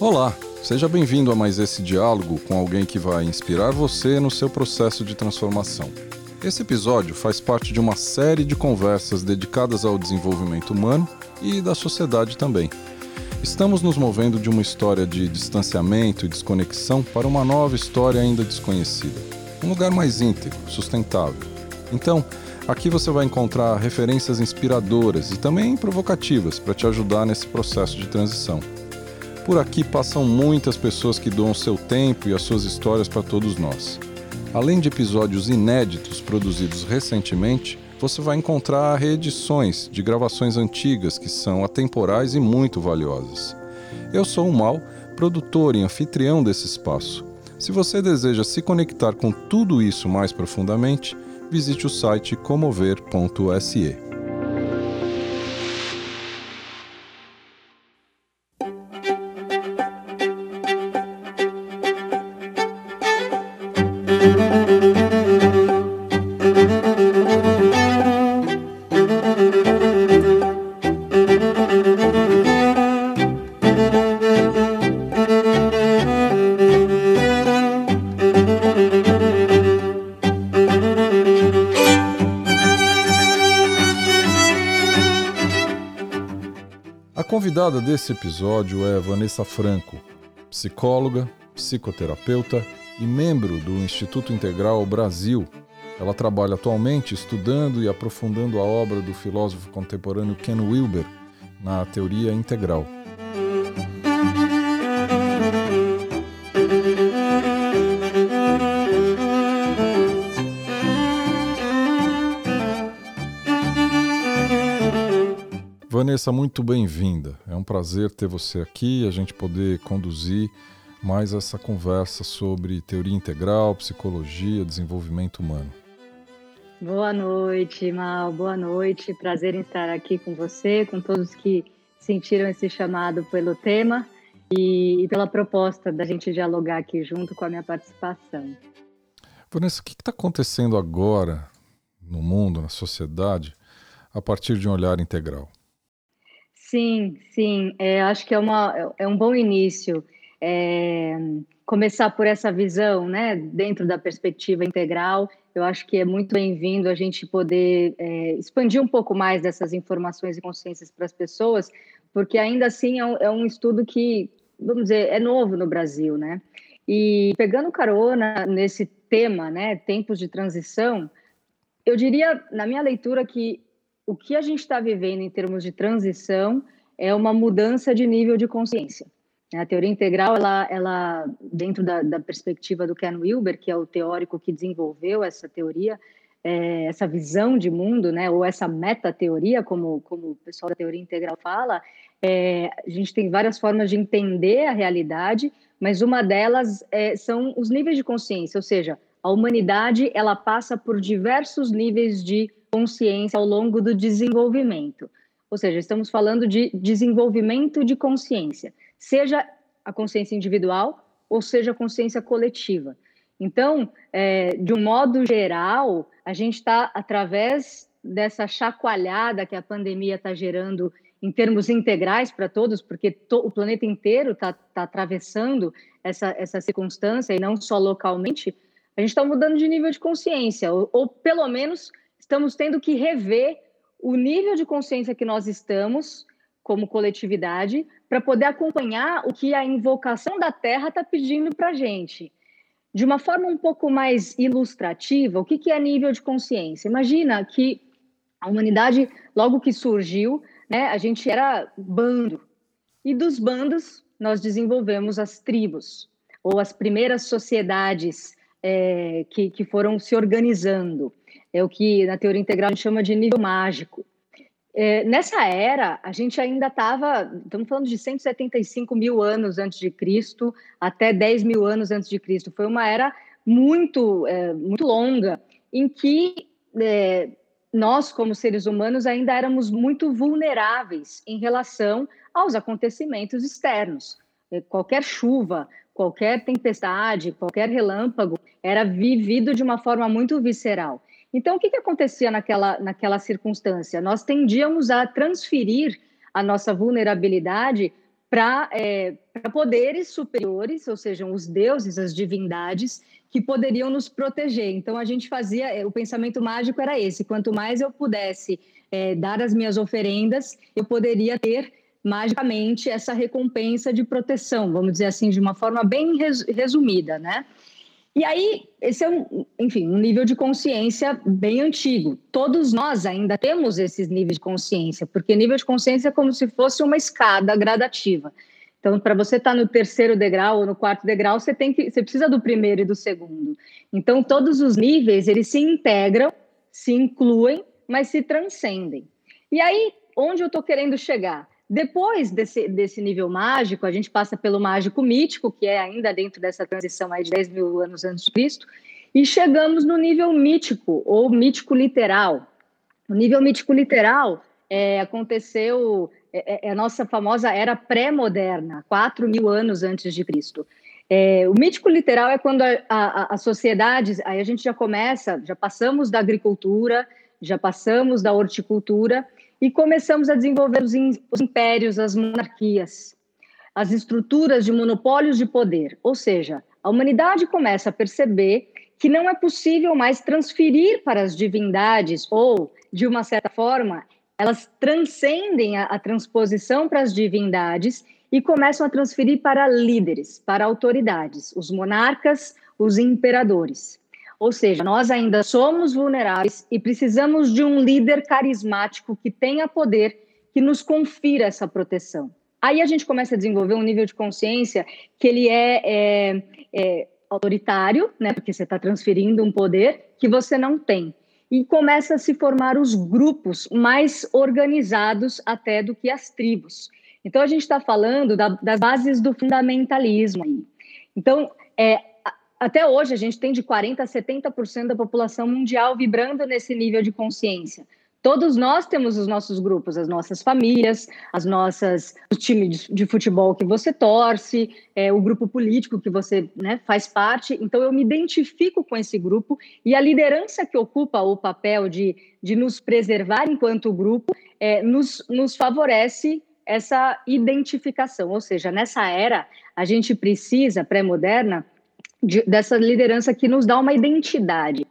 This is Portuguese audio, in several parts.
Olá, seja bem-vindo a mais esse diálogo com alguém que vai inspirar você no seu processo de transformação. Esse episódio faz parte de uma série de conversas dedicadas ao desenvolvimento humano e da sociedade também. Estamos nos movendo de uma história de distanciamento e desconexão para uma nova história ainda desconhecida. Um lugar mais íntegro, sustentável. Então, aqui você vai encontrar referências inspiradoras e também provocativas para te ajudar nesse processo de transição. Por aqui passam muitas pessoas que doam seu tempo e as suas histórias para todos nós. Além de episódios inéditos produzidos recentemente, você vai encontrar reedições de gravações antigas que são atemporais e muito valiosas. Eu sou o Mal, produtor e anfitrião desse espaço. Se você deseja se conectar com tudo isso mais profundamente, visite o site comover.se. desse episódio é Vanessa Franco, psicóloga, psicoterapeuta e membro do Instituto Integral Brasil. Ela trabalha atualmente estudando e aprofundando a obra do filósofo contemporâneo Ken Wilber na teoria integral. Vanessa, muito bem-vinda. É um prazer ter você aqui a gente poder conduzir mais essa conversa sobre teoria integral, psicologia, desenvolvimento humano. Boa noite, Mal. Boa noite. Prazer em estar aqui com você, com todos que sentiram esse chamado pelo tema e, pela proposta da gente dialogar aqui junto com a minha participação. Vanessa, o que está acontecendo agora no mundo, na sociedade, a partir de um olhar integral? Sim, sim, é, acho que é, uma, é um bom início é, começar por essa visão, né, dentro da perspectiva integral. Eu acho que é muito bem-vindo a gente poder é, expandir um pouco mais dessas informações e consciências para as pessoas, porque ainda assim é um, é um estudo que, vamos dizer, é novo no Brasil, né? E pegando carona nesse tema, né, tempos de transição, eu diria, na minha leitura, que o que a gente está vivendo em termos de transição é uma mudança de nível de consciência. A teoria integral, ela, ela dentro da, da perspectiva do Ken Wilber, que é o teórico que desenvolveu essa teoria, é, essa visão de mundo, né, ou essa metateoria, como, como o pessoal da teoria integral fala, é, a gente tem várias formas de entender a realidade, mas uma delas é, são os níveis de consciência, ou seja, a humanidade ela passa por diversos níveis de consciência ao longo do desenvolvimento. Ou seja, estamos falando de desenvolvimento de consciência, seja a consciência individual ou seja a consciência coletiva. Então, é, de um modo geral, a gente está, através dessa chacoalhada que a pandemia está gerando em termos integrais para todos, porque to, o planeta inteiro está tá atravessando essa, essa circunstância e não só localmente, a gente está mudando de nível de consciência, ou, ou pelo menos estamos tendo que rever o nível de consciência que nós estamos como coletividade para poder acompanhar o que a invocação da Terra está pedindo para a gente. De uma forma um pouco mais ilustrativa, o que, que é nível de consciência? Imagina que a humanidade, logo que surgiu, né, a gente era bando. E dos bandos, nós desenvolvemos as tribos, ou as primeiras sociedades é, que, que foram se organizando é o que na teoria integral a gente chama de nível mágico. É, nessa era, a gente ainda estava, estamos falando de 175 mil anos antes de Cristo até 10 mil anos antes de Cristo. Foi uma era muito, é, muito longa, em que é, nós, como seres humanos, ainda éramos muito vulneráveis em relação aos acontecimentos externos. É, qualquer chuva, qualquer tempestade, qualquer relâmpago era vivido de uma forma muito visceral. Então, o que, que acontecia naquela, naquela circunstância? Nós tendíamos a transferir a nossa vulnerabilidade para é, poderes superiores, ou seja, os deuses, as divindades, que poderiam nos proteger. Então, a gente fazia, é, o pensamento mágico era esse: quanto mais eu pudesse é, dar as minhas oferendas, eu poderia ter magicamente essa recompensa de proteção, vamos dizer assim, de uma forma bem resumida, né? E aí, esse é um, enfim, um nível de consciência bem antigo. Todos nós ainda temos esses níveis de consciência, porque nível de consciência é como se fosse uma escada gradativa. Então, para você estar tá no terceiro degrau ou no quarto degrau, você tem que, você precisa do primeiro e do segundo. Então, todos os níveis eles se integram, se incluem, mas se transcendem. E aí, onde eu estou querendo chegar? Depois desse, desse nível mágico, a gente passa pelo mágico mítico, que é ainda dentro dessa transição aí de 10 mil anos antes de Cristo, e chegamos no nível mítico, ou mítico literal. O nível mítico literal é, aconteceu, é, é a nossa famosa era pré-moderna, 4 mil anos antes de Cristo. É, o mítico literal é quando a, a, a sociedade, aí a gente já começa, já passamos da agricultura, já passamos da horticultura, e começamos a desenvolver os, os impérios, as monarquias, as estruturas de monopólios de poder. Ou seja, a humanidade começa a perceber que não é possível mais transferir para as divindades, ou, de uma certa forma, elas transcendem a, a transposição para as divindades e começam a transferir para líderes, para autoridades, os monarcas, os imperadores. Ou seja, nós ainda somos vulneráveis e precisamos de um líder carismático que tenha poder, que nos confira essa proteção. Aí a gente começa a desenvolver um nível de consciência que ele é, é, é autoritário, né? Porque você está transferindo um poder que você não tem. E começa a se formar os grupos mais organizados até do que as tribos. Então a gente está falando da, das bases do fundamentalismo. Então, é, até hoje a gente tem de 40% a 70% da população mundial vibrando nesse nível de consciência. Todos nós temos os nossos grupos, as nossas famílias, as nossas, o time de, futebol que você torce, é, o grupo político que você né, faz parte. Então, eu me identifico com esse grupo e a liderança que ocupa o papel de, de nos preservar enquanto grupo é, nos, nos favorece essa identificação. Ou seja, nessa era, a gente precisa, pré-moderna, de, dessa liderança que nos dá uma identidade.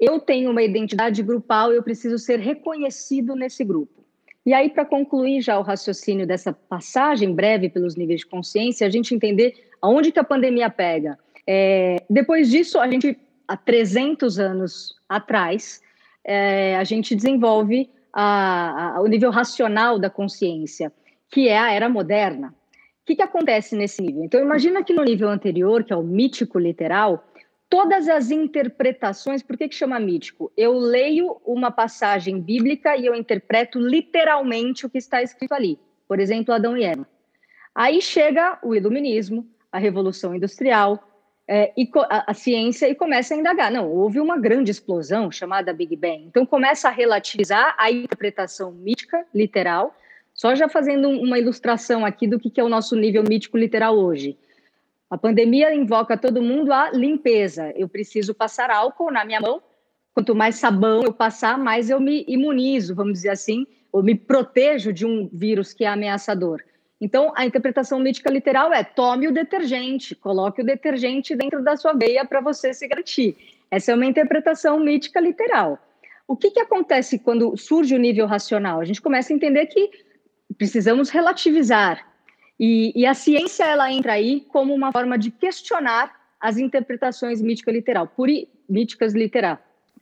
Eu tenho uma identidade grupal, eu preciso ser reconhecido nesse grupo. E aí, para concluir já o raciocínio dessa passagem breve pelos níveis de consciência, a gente entender aonde que a pandemia pega. É, depois disso, a gente, há 300 anos atrás, é, a gente desenvolve a, a, o nível racional da consciência, que é a era moderna. Que, que acontece nesse nível? Então, imagina que no nível anterior, que é o mítico literal, todas as interpretações, por que, que chama mítico? Eu leio uma passagem bíblica e eu interpreto literalmente o que está escrito ali. Por exemplo, Adão e Eva. Aí chega o iluminismo, a revolução industrial, é, e a, a, ciência e começa a indagar. Não, houve uma grande explosão chamada Big Bang. Então começa a relativizar a interpretação mítica, literal, só já fazendo uma ilustração aqui do que é o nosso nível mítico literal hoje. A pandemia invoca todo mundo a limpeza. Eu preciso passar álcool na minha mão. Quanto mais sabão eu passar, mais eu me imunizo, vamos dizer assim, ou me protejo de um vírus que é ameaçador. Então, a interpretação mítica literal é: tome o detergente, coloque o detergente dentro da sua veia para você se garantir. Essa é uma interpretação mítica literal. O que, que acontece quando surge o nível racional? A gente começa a entender que precisamos relativizar. E, e, a ciência ela entra aí como uma forma de questionar as interpretações mítica literal, puri, míticas literal.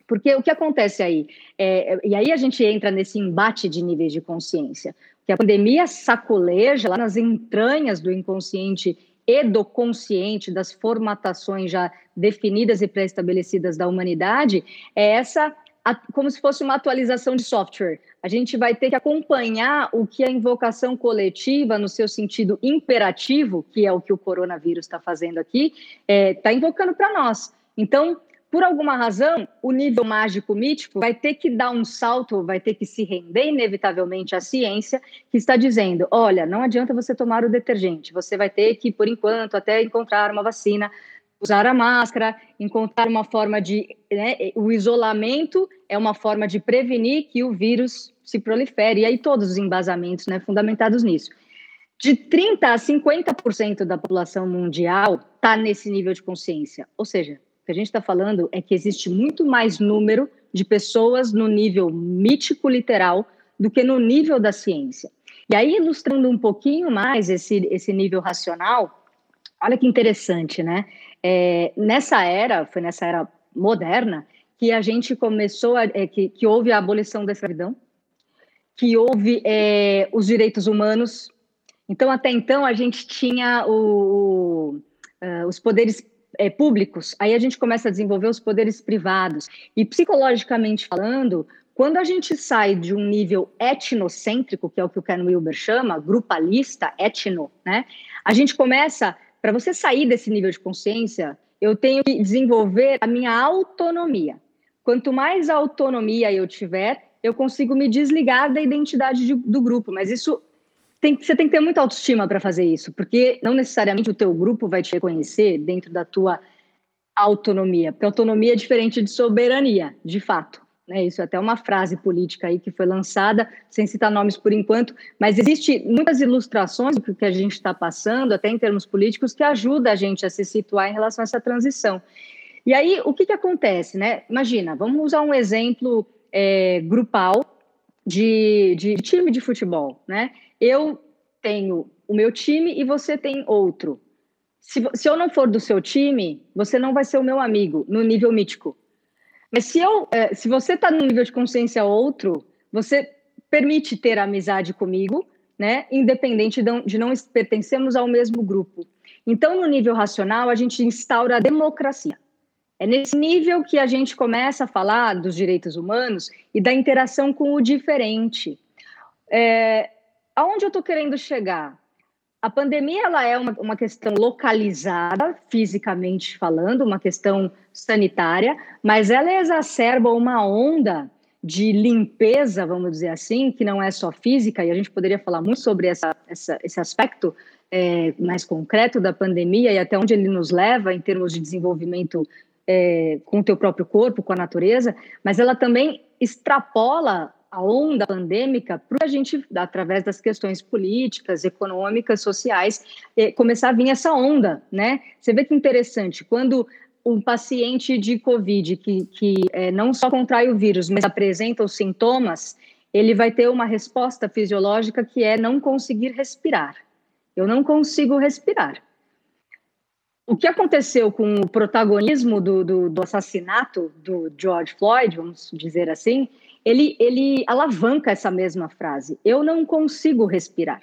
Porque o que acontece aí? É, e aí a gente entra nesse embate de níveis de consciência. Que a pandemia sacoleja lá nas entranhas do inconsciente e do consciente, das formatações já definidas e pré-estabelecidas da humanidade, é essa como se fosse uma atualização de software. A gente vai ter que acompanhar o que a invocação coletiva, no seu sentido imperativo, que é o que o coronavírus está fazendo aqui, está é, tá invocando para nós. Então, por alguma razão, o nível mágico mítico vai ter que dar um salto, vai ter que se render inevitavelmente à ciência, que está dizendo: olha, não adianta você tomar o detergente, você vai ter que, por enquanto, até encontrar uma vacina, usar a máscara, encontrar uma forma de. Né, o isolamento é uma forma de prevenir que o vírus se prolifere, e aí todos os embasamentos né, fundamentados nisso. de 30 a 50% da população mundial está nesse nível de consciência. Ou seja, o que a gente está falando é que existe muito mais número de pessoas no nível mítico literal do que no nível da ciência. E aí, ilustrando um pouquinho mais esse, esse nível racional, olha que interessante, né? É, nessa era, foi nessa era moderna, que a gente começou, a, é, que, que houve a abolição da escravidão, que houve é, os direitos humanos. Então, até então, a gente tinha o, o, uh, os poderes é, públicos, aí a gente começa a desenvolver os poderes privados. E psicologicamente falando, quando a gente sai de um nível etnocêntrico, que é o que o Ken Wilber chama, grupalista, etno, né? A gente começa, para você sair desse nível de consciência, eu tenho que desenvolver a minha autonomia. Quanto mais autonomia eu tiver, eu consigo me desligar da identidade de, do grupo. Mas isso tem, você tem que ter muita autoestima para fazer isso, porque não necessariamente o teu grupo vai te reconhecer dentro da tua autonomia, porque autonomia é diferente de soberania, de fato. Né? Isso é até uma frase política aí que foi lançada, sem citar nomes por enquanto, mas existe muitas ilustrações do que a gente está passando, até em termos políticos, que ajuda a gente a se situar em relação a essa transição. E aí, o que, que acontece? Né? Imagina, vamos usar um exemplo é, grupal de, de time de futebol, né? Eu tenho o meu time e você tem outro. Se, se eu não for do seu time, você não vai ser o meu amigo no nível mítico. Mas se, eu, é, se você está no nível de consciência outro, você permite ter amizade comigo, né? Independente de, de não pertencermos ao mesmo grupo. Então, no nível racional, a gente instaura a democracia. É nesse nível que a gente começa a falar dos direitos humanos e da interação com o diferente. É, aonde eu estou querendo chegar? A pandemia ela é uma, uma questão localizada, fisicamente falando, uma questão sanitária, mas ela exacerba uma onda de limpeza, vamos dizer assim, que não é só física, e a gente poderia falar muito sobre essa, essa, esse aspecto é, mais concreto da pandemia e até onde ele nos leva em termos de desenvolvimento é, com o teu próprio corpo, com a natureza, mas ela também extrapola a onda pandêmica para a gente, através das questões políticas, econômicas, sociais, é, começar a vir essa onda, né? Você vê que interessante, quando um paciente de Covid que, que é, não só contrai o vírus, mas apresenta os sintomas, ele vai ter uma resposta fisiológica que é não conseguir respirar. Eu não consigo respirar o que aconteceu com o protagonismo do, do, do, assassinato do George Floyd, vamos dizer assim, ele, ele alavanca essa mesma frase. Eu não consigo respirar.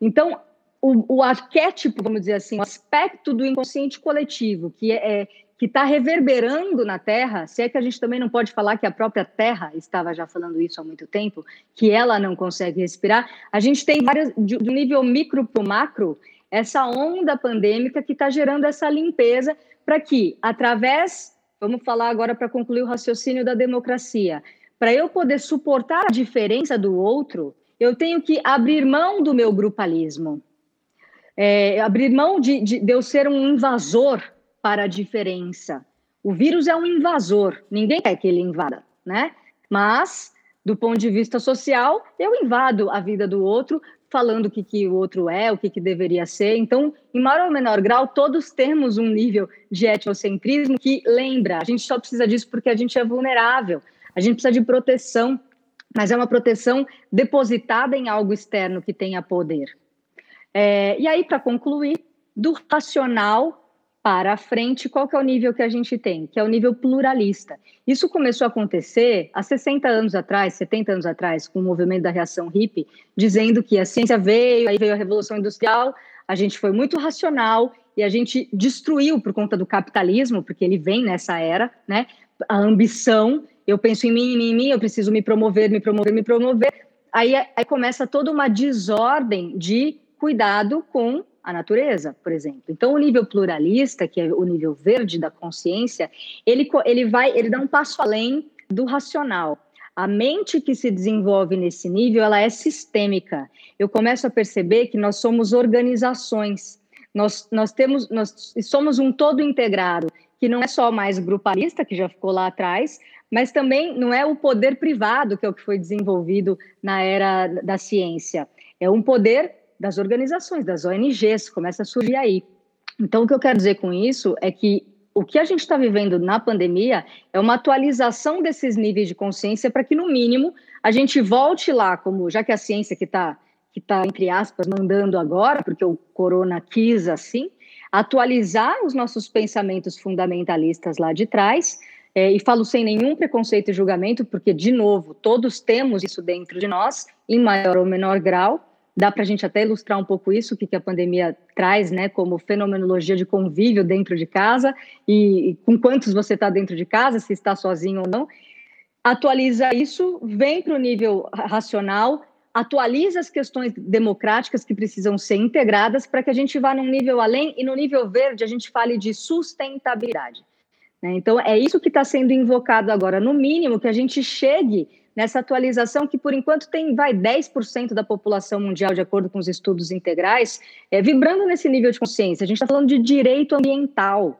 Então, o, o arquétipo, vamos dizer assim, o aspecto do inconsciente coletivo que é, é que está reverberando na Terra, se é que a gente também não pode falar que a própria Terra estava já falando isso há muito tempo, que ela não consegue respirar, a gente tem várias, do nível micro para o macro, essa onda pandêmica que está gerando essa limpeza para que, através, vamos falar agora para concluir o raciocínio da democracia, para eu poder suportar a diferença do outro, eu tenho que abrir mão do meu grupalismo, é, abrir mão de, de, de eu ser um invasor para a diferença. O vírus é um invasor, ninguém quer que ele invada, né? Mas, do ponto de vista social, eu invado a vida do outro falando o que, que o outro é, o que, que deveria ser. Então, em maior ou menor grau, todos temos um nível de etnocentrismo que lembra, a gente só precisa disso porque a gente é vulnerável, a gente precisa de proteção, mas é uma proteção depositada em algo externo que tenha poder. É, e aí, para concluir, do racional para frente, qual que é o nível que a gente tem? Que é o nível pluralista. Isso começou a acontecer há 60 anos atrás, 70 anos atrás, com o movimento da reação hippie, dizendo que a ciência veio, aí veio a Revolução Industrial, a gente foi muito racional e a gente destruiu por conta do capitalismo, porque ele vem nessa era, né? A ambição, eu penso em mim, em mim, em mim, eu preciso me promover, me promover, me promover. Aí, aí começa toda uma desordem de cuidado com a natureza, por exemplo. Então, o nível pluralista, que é o nível verde da consciência, ele, ele vai, ele dá um passo além do racional. A mente que se desenvolve nesse nível, ela é sistêmica. Eu começo a perceber que nós somos organizações. Nós, nós temos, nós somos um todo integrado, que não é só mais grupalista, que já ficou lá atrás, mas também não é o poder privado, que é o que foi desenvolvido na era da ciência. É um poder das organizações, das ONGs, começa a surgir aí. Então, o que eu quero dizer com isso é que o que a gente está vivendo na pandemia é uma atualização desses níveis de consciência para que, no mínimo, a gente volte lá, como já que a ciência que está, que tá, entre aspas, mandando agora, porque o corona quis assim, atualizar os nossos pensamentos fundamentalistas lá de trás, é, e falo sem nenhum preconceito e julgamento, porque, de novo, todos temos isso dentro de nós, em maior ou menor grau, Dá para a gente até ilustrar um pouco isso, o que, que a pandemia traz, né, como fenomenologia de convívio dentro de casa e, e com quantos você está dentro de casa, se está sozinho ou não. Atualiza isso, vem para o nível racional, atualiza as questões democráticas que precisam ser integradas para que a gente vá num nível além e no nível verde a gente fale de sustentabilidade. Né? Então, é isso que está sendo invocado agora. No mínimo, que a gente chegue nessa atualização que, por enquanto, tem vai 10% da população mundial, de acordo com os estudos integrais, é, vibrando nesse nível de consciência. A gente está falando de direito ambiental,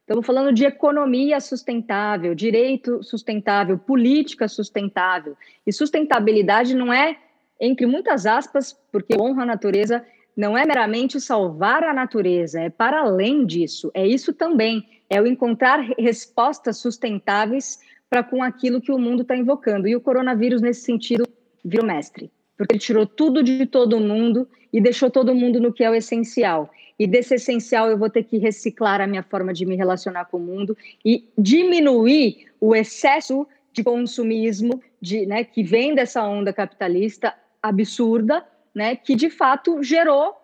estamos falando de economia sustentável, direito sustentável, política sustentável. E sustentabilidade não é, entre muitas aspas, porque honra a natureza, não é meramente salvar a natureza, é para além disso, é isso também, é o encontrar respostas sustentáveis para com aquilo que o mundo está invocando. E o coronavírus, nesse sentido, virou mestre, porque ele tirou tudo de todo mundo e deixou todo mundo no que é o essencial. E desse essencial eu vou ter que reciclar a minha forma de me relacionar com o mundo e diminuir o excesso de consumismo de, né, que vem dessa onda capitalista absurda, né, que de fato gerou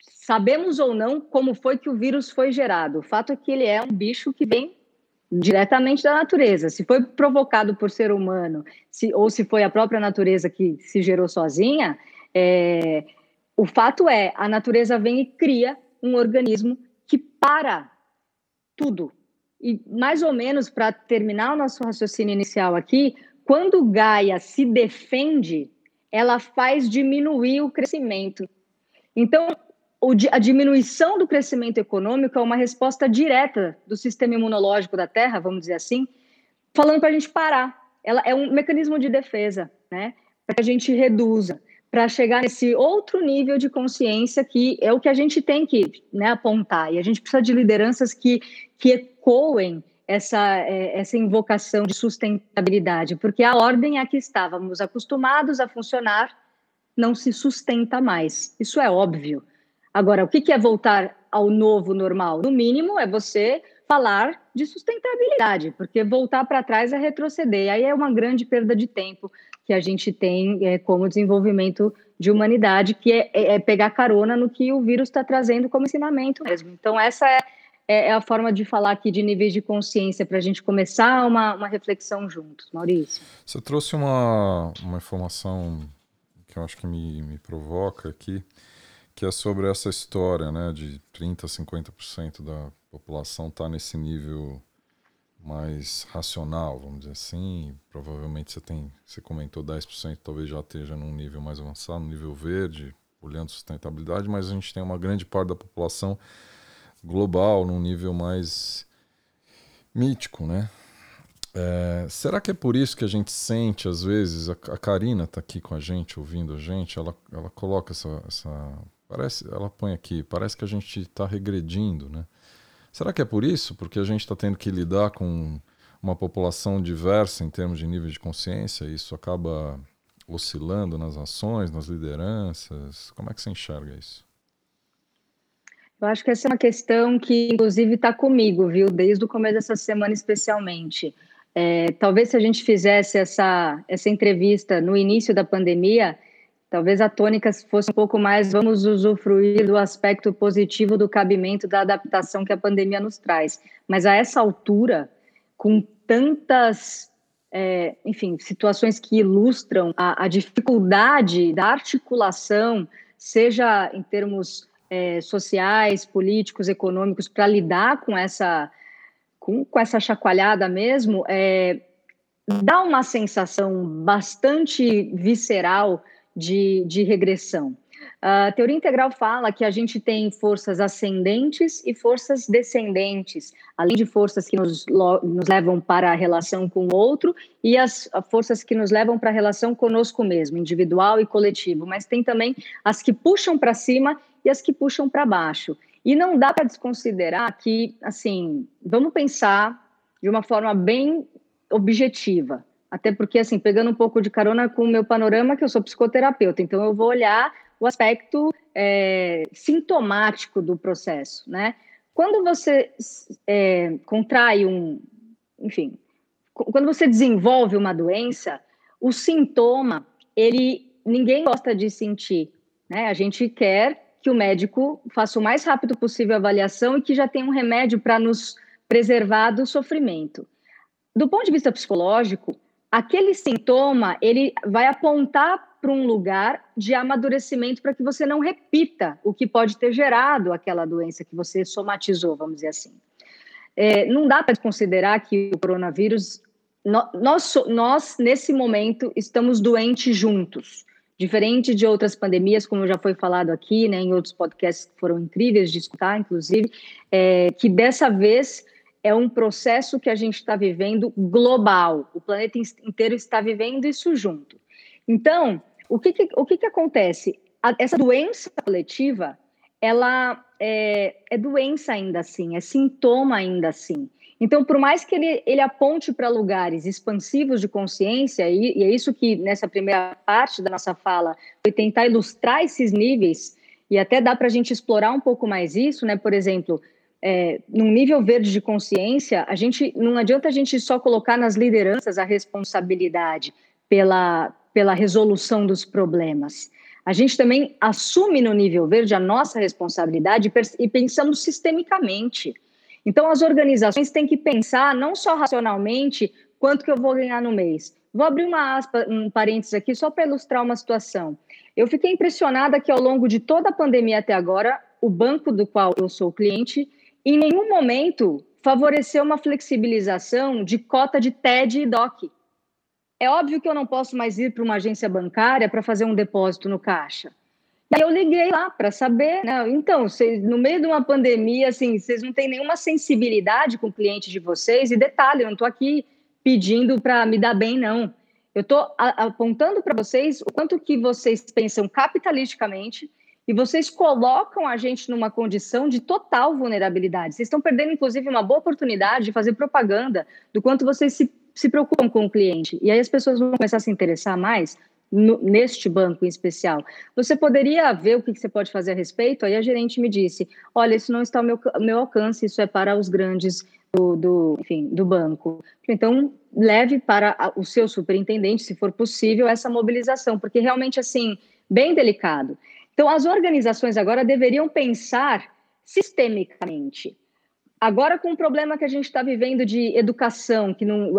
sabemos ou não como foi que o vírus foi gerado. O fato é que ele é um bicho que vem diretamente da natureza. Se foi provocado por ser humano, se, ou se foi a própria natureza que se gerou sozinha, é, o fato é a natureza vem e cria um organismo que para tudo. E mais ou menos para terminar o nosso raciocínio inicial aqui, quando Gaia se defende, ela faz diminuir o crescimento. Então, a diminuição do crescimento econômico é uma resposta direta do sistema imunológico da Terra, vamos dizer assim, falando para a gente parar. Ela é um mecanismo de defesa, né? Para que a gente reduza, para chegar nesse outro nível de consciência que é o que a gente tem que né, apontar. E a gente precisa de lideranças que, que ecoem essa, é, essa invocação de sustentabilidade, porque a ordem a que estávamos acostumados a funcionar não se sustenta mais. Isso é óbvio. Agora, o que é voltar ao novo normal? No mínimo, é você falar de sustentabilidade, porque voltar para trás é retroceder. Aí é uma grande perda de tempo que a gente tem é, como desenvolvimento de humanidade, que é, é, é pegar carona no que o vírus está trazendo como ensinamento mesmo. Então, essa é, é, é, a forma de falar aqui de níveis de consciência para a gente começar uma, uma reflexão juntos. Maurício. Você trouxe uma, uma informação que eu acho que me, me provoca aqui que é sobre essa história, né, de 30 a 50% da população tá nesse nível mais racional, vamos dizer assim. Provavelmente você tem, você comentou 10%, talvez já esteja num nível mais avançado, no nível verde, olhando sustentabilidade, mas a gente tem uma grande parte da população global num nível mais mítico, né? É, será que é por isso que a gente sente, às vezes, a, a Karina está aqui com a gente, ouvindo a gente, ela, ela coloca essa, essa Parece, ela põe aqui, parece que a gente está regredindo, né? Será que é por isso? Porque a gente está tendo que lidar com uma população diversa em termos de nível de consciência, e isso acaba oscilando nas ações, nas lideranças. Como é que você enxerga isso? Eu acho que essa é uma questão que, inclusive, está comigo, viu? Desde o começo dessa semana, especialmente. É, talvez se a gente fizesse essa, essa entrevista no início da pandemia, Talvez a tônica fosse um pouco mais vamos usufruir do aspecto positivo do cabimento da adaptação que a pandemia nos traz. Mas a essa altura, com tantas, é, enfim, situações que ilustram a, a, dificuldade da articulação, seja em termos é, sociais, políticos, econômicos, para lidar com essa, com, com, essa chacoalhada mesmo, é, dá uma sensação bastante visceral de, de regressão. A teoria integral fala que a gente tem forças ascendentes e forças descendentes, além de forças que nos, nos levam para a relação com o outro e as forças que nos levam para a relação conosco mesmo, individual e coletivo, mas tem também as que puxam para cima e as que puxam para baixo. E não dá para desconsiderar que, assim, vamos pensar de uma forma bem objetiva. Até porque, assim, pegando um pouco de carona com o meu panorama, que eu sou psicoterapeuta, então eu vou olhar o aspecto é, sintomático do processo, né? Quando você é, contrai um, enfim, quando você desenvolve uma doença, o sintoma, ele ninguém gosta de sentir, né? A gente quer que o médico faça o mais rápido possível a avaliação e que já tenha um remédio para nos preservar do sofrimento. Do ponto de vista psicológico, aquele sintoma ele vai apontar para um lugar de amadurecimento para que você não repita o que pode ter gerado aquela doença que você somatizou, vamos dizer assim. É, não dá para considerar que o coronavírus, nós, nós, nesse momento, estamos doentes juntos. Diferente de outras pandemias, como já foi falado aqui, né, em outros podcasts que foram incríveis de escutar, inclusive, é, que dessa vez é um processo que a gente está vivendo global. O planeta inteiro está vivendo isso junto. Então, o que, que o que, que acontece? A, essa doença coletiva, ela é, é, doença ainda assim, é sintoma ainda assim. Então, por mais que ele, ele aponte para lugares expansivos de consciência, e, e é isso que nessa primeira parte da nossa fala foi tentar ilustrar esses níveis, e até dá para a gente explorar um pouco mais isso, né? Por exemplo, é, num nível verde de consciência, a gente não adianta a gente só colocar nas lideranças a responsabilidade pela, pela resolução dos problemas. A gente também assume no nível verde a nossa responsabilidade e pensamos sistemicamente. Então, as organizações têm que pensar não só racionalmente quanto que eu vou ganhar no mês. Vou abrir uma aspa, um parênteses aqui só para ilustrar uma situação. Eu fiquei impressionada que ao longo de toda a pandemia até agora, o banco do qual eu sou cliente em nenhum momento favoreceu uma flexibilização de cota de TED e DOC. É óbvio que eu não posso mais ir para uma agência bancária para fazer um depósito no caixa. E eu liguei lá para saber, né? Então, no meio de uma pandemia, assim, vocês não têm nenhuma sensibilidade com o cliente de vocês. E detalhe, eu não estou aqui pedindo para me dar bem, não. Eu estou apontando para vocês o quanto que vocês pensam capitalisticamente e vocês colocam a gente numa condição de total vulnerabilidade. Vocês estão perdendo, inclusive, uma boa oportunidade de fazer propaganda do quanto vocês se, se preocupam com o cliente. E aí as pessoas vão começar a se interessar mais no, neste banco em especial. Você poderia ver o que, que, você pode fazer a respeito? Aí a gerente me disse: olha, isso não está ao meu, meu alcance, isso é para os grandes do, do, enfim, do banco. Então, leve para o seu superintendente, se for possível, essa mobilização, porque realmente, assim, bem delicado. Então, as organizações agora deveriam pensar sistemicamente. Agora, com o problema que a gente está vivendo de educação, que não,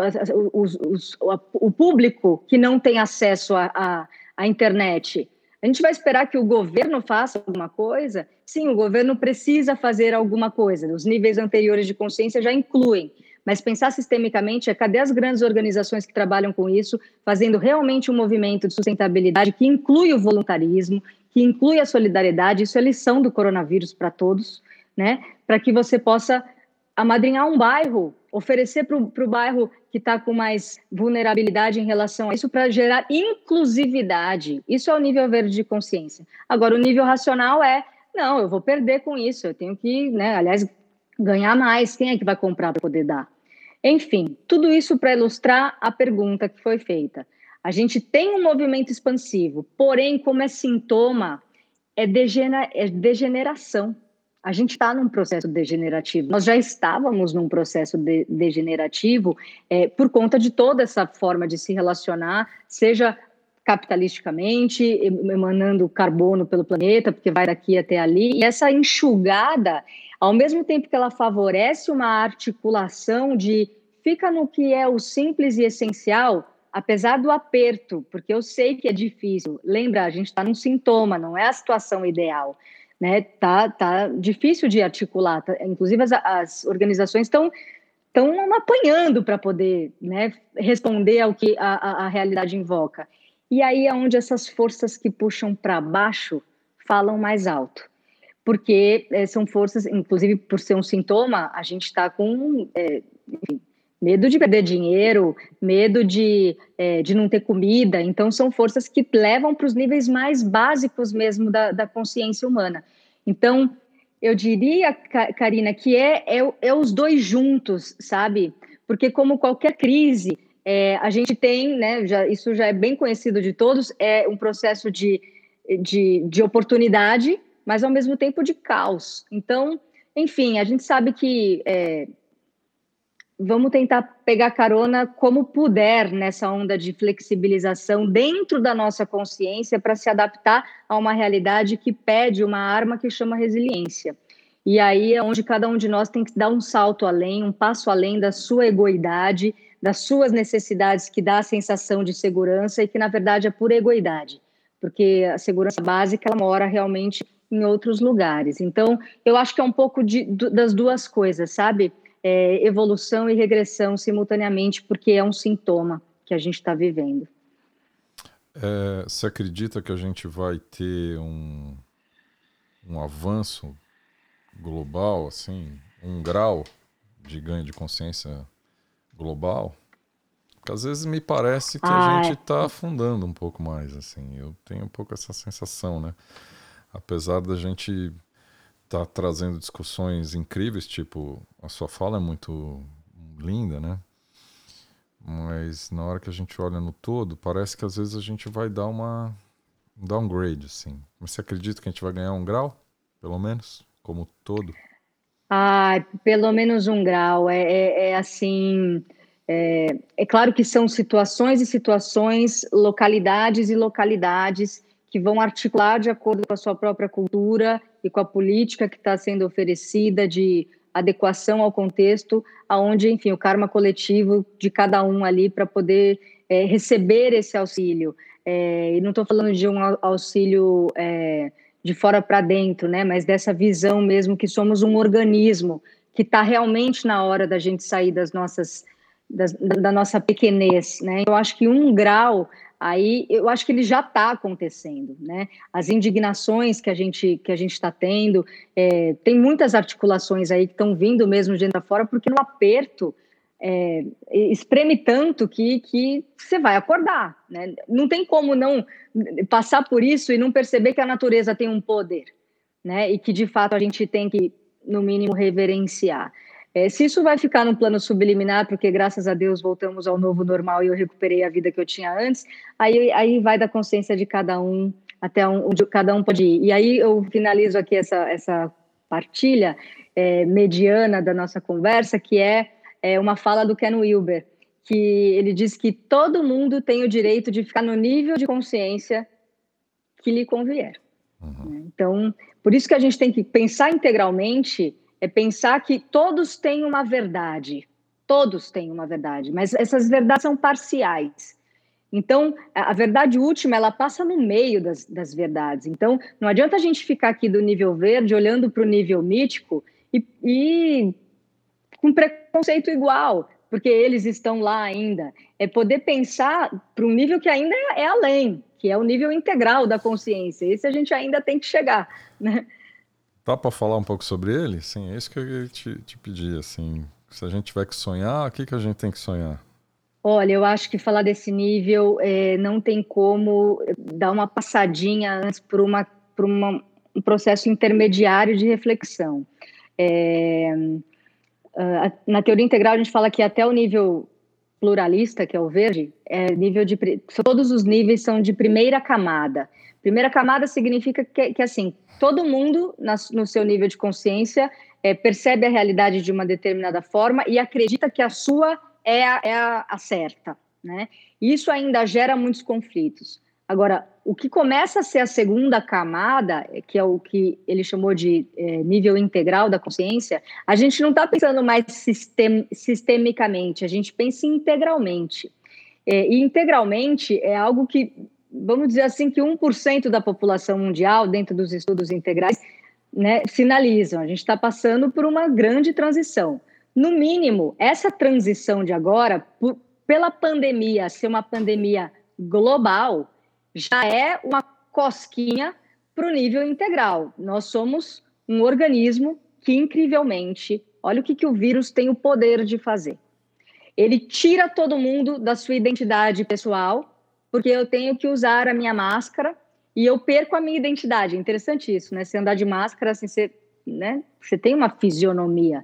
os, os, o público que não tem acesso à internet, a gente vai esperar que o governo faça alguma coisa? Sim, o governo precisa fazer alguma coisa. Os níveis anteriores de consciência já incluem. Mas pensar sistemicamente é cadê as grandes organizações que trabalham com isso, fazendo realmente um movimento de sustentabilidade que inclui o voluntarismo, que inclui a solidariedade, isso é lição do coronavírus para todos, né? Para que você possa amadrinhar um bairro, oferecer para o bairro que está com mais vulnerabilidade em relação a isso, para gerar inclusividade. Isso é o nível verde de consciência. Agora, o nível racional é: não, eu vou perder com isso, eu tenho que, né, aliás, ganhar mais. Quem é que vai comprar para poder dar? Enfim, tudo isso para ilustrar a pergunta que foi feita. A gente tem um movimento expansivo, porém, como é sintoma, é, degener é degeneração. A gente está num processo degenerativo. Nós já estávamos num processo de degenerativo é, por conta de toda essa forma de se relacionar, seja capitalisticamente, emanando carbono pelo planeta, porque vai daqui até ali. E essa enxugada, ao mesmo tempo que ela favorece uma articulação de fica no que é o simples e essencial, apesar do aperto, porque eu sei que é difícil. Lembra, a gente está num sintoma, não é a situação ideal. Né? Tá, tá difícil de articular. Tá, inclusive, as, as organizações estão estão apanhando para poder né, responder ao que a, a, a, realidade invoca. E aí é onde essas forças que puxam para baixo falam mais alto. Porque é, são forças, inclusive por ser um sintoma, a gente está com é, enfim, medo de perder dinheiro, medo de, é, de não ter comida. Então, são forças que levam para os níveis mais básicos mesmo da, da consciência humana. Então, eu diria, Karina, que é, é, é, os dois juntos, sabe? Porque, como qualquer crise, é, a gente tem, né, já, isso já é bem conhecido de todos, é um processo de, de, de oportunidade, mas ao mesmo tempo de caos. Então, enfim, a gente sabe que é, vamos tentar pegar carona como puder nessa onda de flexibilização dentro da nossa consciência para se adaptar a uma realidade que pede uma arma que chama resiliência. E aí é onde cada um de nós tem que dar um salto além, um passo além da sua egoidade, das suas necessidades que dá a sensação de segurança e que na verdade é pura egoidade, porque a segurança básica ela mora realmente em outros lugares. Então, eu acho que é um pouco de, das duas coisas, sabe? É, evolução e regressão simultaneamente, porque é um sintoma que a gente está vivendo. É, você acredita que a gente vai ter um, um avanço global, assim, um grau de ganho de consciência global? Porque às vezes me parece que ah, a gente está é. afundando um pouco mais, assim. Eu tenho um pouco essa sensação, né? Apesar da gente tá trazendo discussões incríveis, tipo, a sua fala é muito linda, né? Mas na hora que a gente olha no todo, parece que às vezes a gente vai dar uma um downgrade, assim. Mas você acredita que a gente vai ganhar um grau, pelo menos, como todo? Ah, pelo menos um grau. É, é, é assim. É, é claro que são situações e situações, localidades e localidades que vão articular de acordo com a sua própria cultura e com a política que está sendo oferecida de adequação ao contexto, aonde, enfim, o karma coletivo de cada um ali para poder é, receber esse auxílio. É, e não estou falando de um auxílio é, de fora para dentro, né? Mas dessa visão mesmo que somos um organismo que está realmente na hora da gente sair das nossas das, da nossa pequenez, né? Eu acho que um grau aí eu acho que ele já está acontecendo, né? As indignações que a gente que a gente está tendo, é, tem muitas articulações aí que estão vindo mesmo de dentro fora, porque no aperto é, espreme tanto que, que você vai acordar, né? Não tem como não passar por isso e não perceber que a natureza tem um poder, né? E que de fato a gente tem que no mínimo reverenciar. É, se isso vai ficar no plano subliminar, porque graças a Deus voltamos ao novo normal e eu recuperei a vida que eu tinha antes, aí, aí vai da consciência de cada um, até onde cada um pode ir. E aí eu finalizo aqui essa, essa partilha é, mediana da nossa conversa, que é, é uma fala do Ken Wilber, que ele diz que todo mundo tem o direito de ficar no nível de consciência que lhe convier. Uhum. Então, por isso que a gente tem que pensar integralmente é pensar que todos têm uma verdade, todos têm uma verdade, mas essas verdades são parciais. Então, a verdade última, ela passa no meio das, das verdades. Então, não adianta a gente ficar aqui do nível verde, olhando para o nível mítico e, e com preconceito igual, porque eles estão lá ainda. É poder pensar para um nível que ainda é, é, além, que é o nível integral da consciência. Esse a gente ainda tem que chegar, né? Dá para falar um pouco sobre ele? Sim, é isso que eu te, te pedir. Assim, se a gente tiver que sonhar, o que, que a gente tem que sonhar? Olha, eu acho que falar desse nível é, não tem como dar uma passadinha antes por, uma, por uma, um processo intermediário de reflexão. É, na teoria integral, a gente fala que até o nível pluralista, que é o verde, é nível de todos os níveis são de primeira camada. Primeira camada significa que, que assim, todo mundo, na, no seu nível de consciência, é, percebe a realidade de uma determinada forma e acredita que a sua é a, é a, a certa. Né? Isso ainda gera muitos conflitos. Agora, o que começa a ser a segunda camada, que é o que ele chamou de é, nível integral da consciência, a gente não está pensando mais sistem, sistemicamente, a gente pensa integralmente. É, e integralmente é algo que vamos dizer assim, que 1% da população mundial, dentro dos estudos integrais, né, sinalizam. A gente está passando por uma grande transição. No mínimo, essa transição de agora, por, pela pandemia ser uma pandemia global, já é uma cosquinha para o nível integral. Nós somos um organismo que, incrivelmente, olha o que, que o vírus tem o poder de fazer. Ele tira todo mundo da sua identidade pessoal, porque eu tenho que usar a minha máscara e eu perco a minha identidade. Interessante isso, né? Se andar de máscara, assim, você, né? você tem uma fisionomia.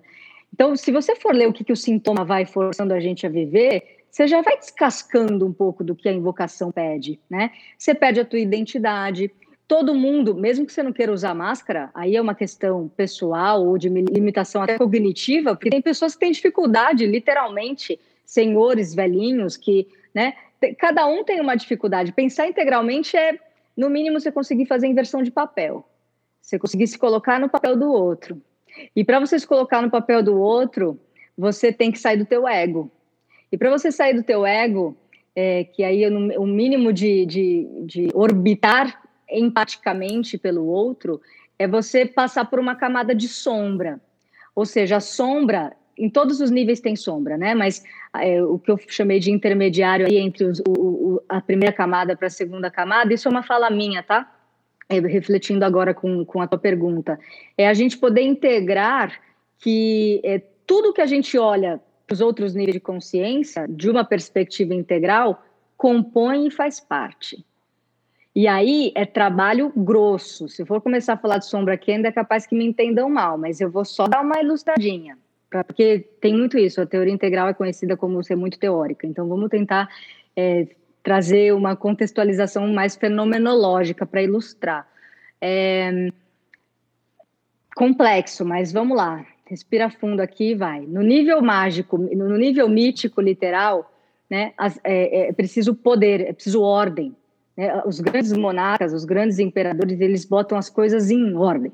Então, se você for ler o que, que o sintoma vai forçando a gente a viver, você já vai descascando um pouco do que a invocação pede, né? Você perde a tua identidade. Todo mundo, mesmo que você não queira usar máscara, aí é uma questão pessoal ou de limitação até cognitiva, porque tem pessoas que têm dificuldade, literalmente, senhores velhinhos que, né? Cada um tem uma dificuldade. Pensar integralmente é, no mínimo, você conseguir fazer inversão de papel. Você conseguir se colocar no papel do outro. E para você se colocar no papel do outro, você tem que sair do teu ego. E para você sair do teu ego, é, que aí é o mínimo de, de, de orbitar empaticamente pelo outro, é você passar por uma camada de sombra. Ou seja, a sombra, em todos os níveis tem sombra, né? Mas é, o que eu chamei de intermediário aí entre os, o, o, a primeira camada para a segunda camada, isso é uma fala minha, tá? É, refletindo agora com, com a tua pergunta. É a gente poder integrar que é, tudo que a gente olha os outros níveis de consciência, de uma perspectiva integral, compõe e faz parte. E aí é trabalho grosso. Se for começar a falar de sombra aqui, ainda é capaz que me entendam mal, mas eu vou só dar uma ilustradinha, pra, porque tem muito isso. A teoria integral é conhecida como ser muito teórica. Então vamos tentar é, trazer uma contextualização mais fenomenológica para ilustrar. É, complexo, mas vamos lá. Respira fundo aqui e vai. No nível mágico, no nível mítico, literal, né, as, é, é preciso poder, é preciso ordem. Né? Os grandes monarcas, os grandes imperadores, eles botam as coisas em ordem.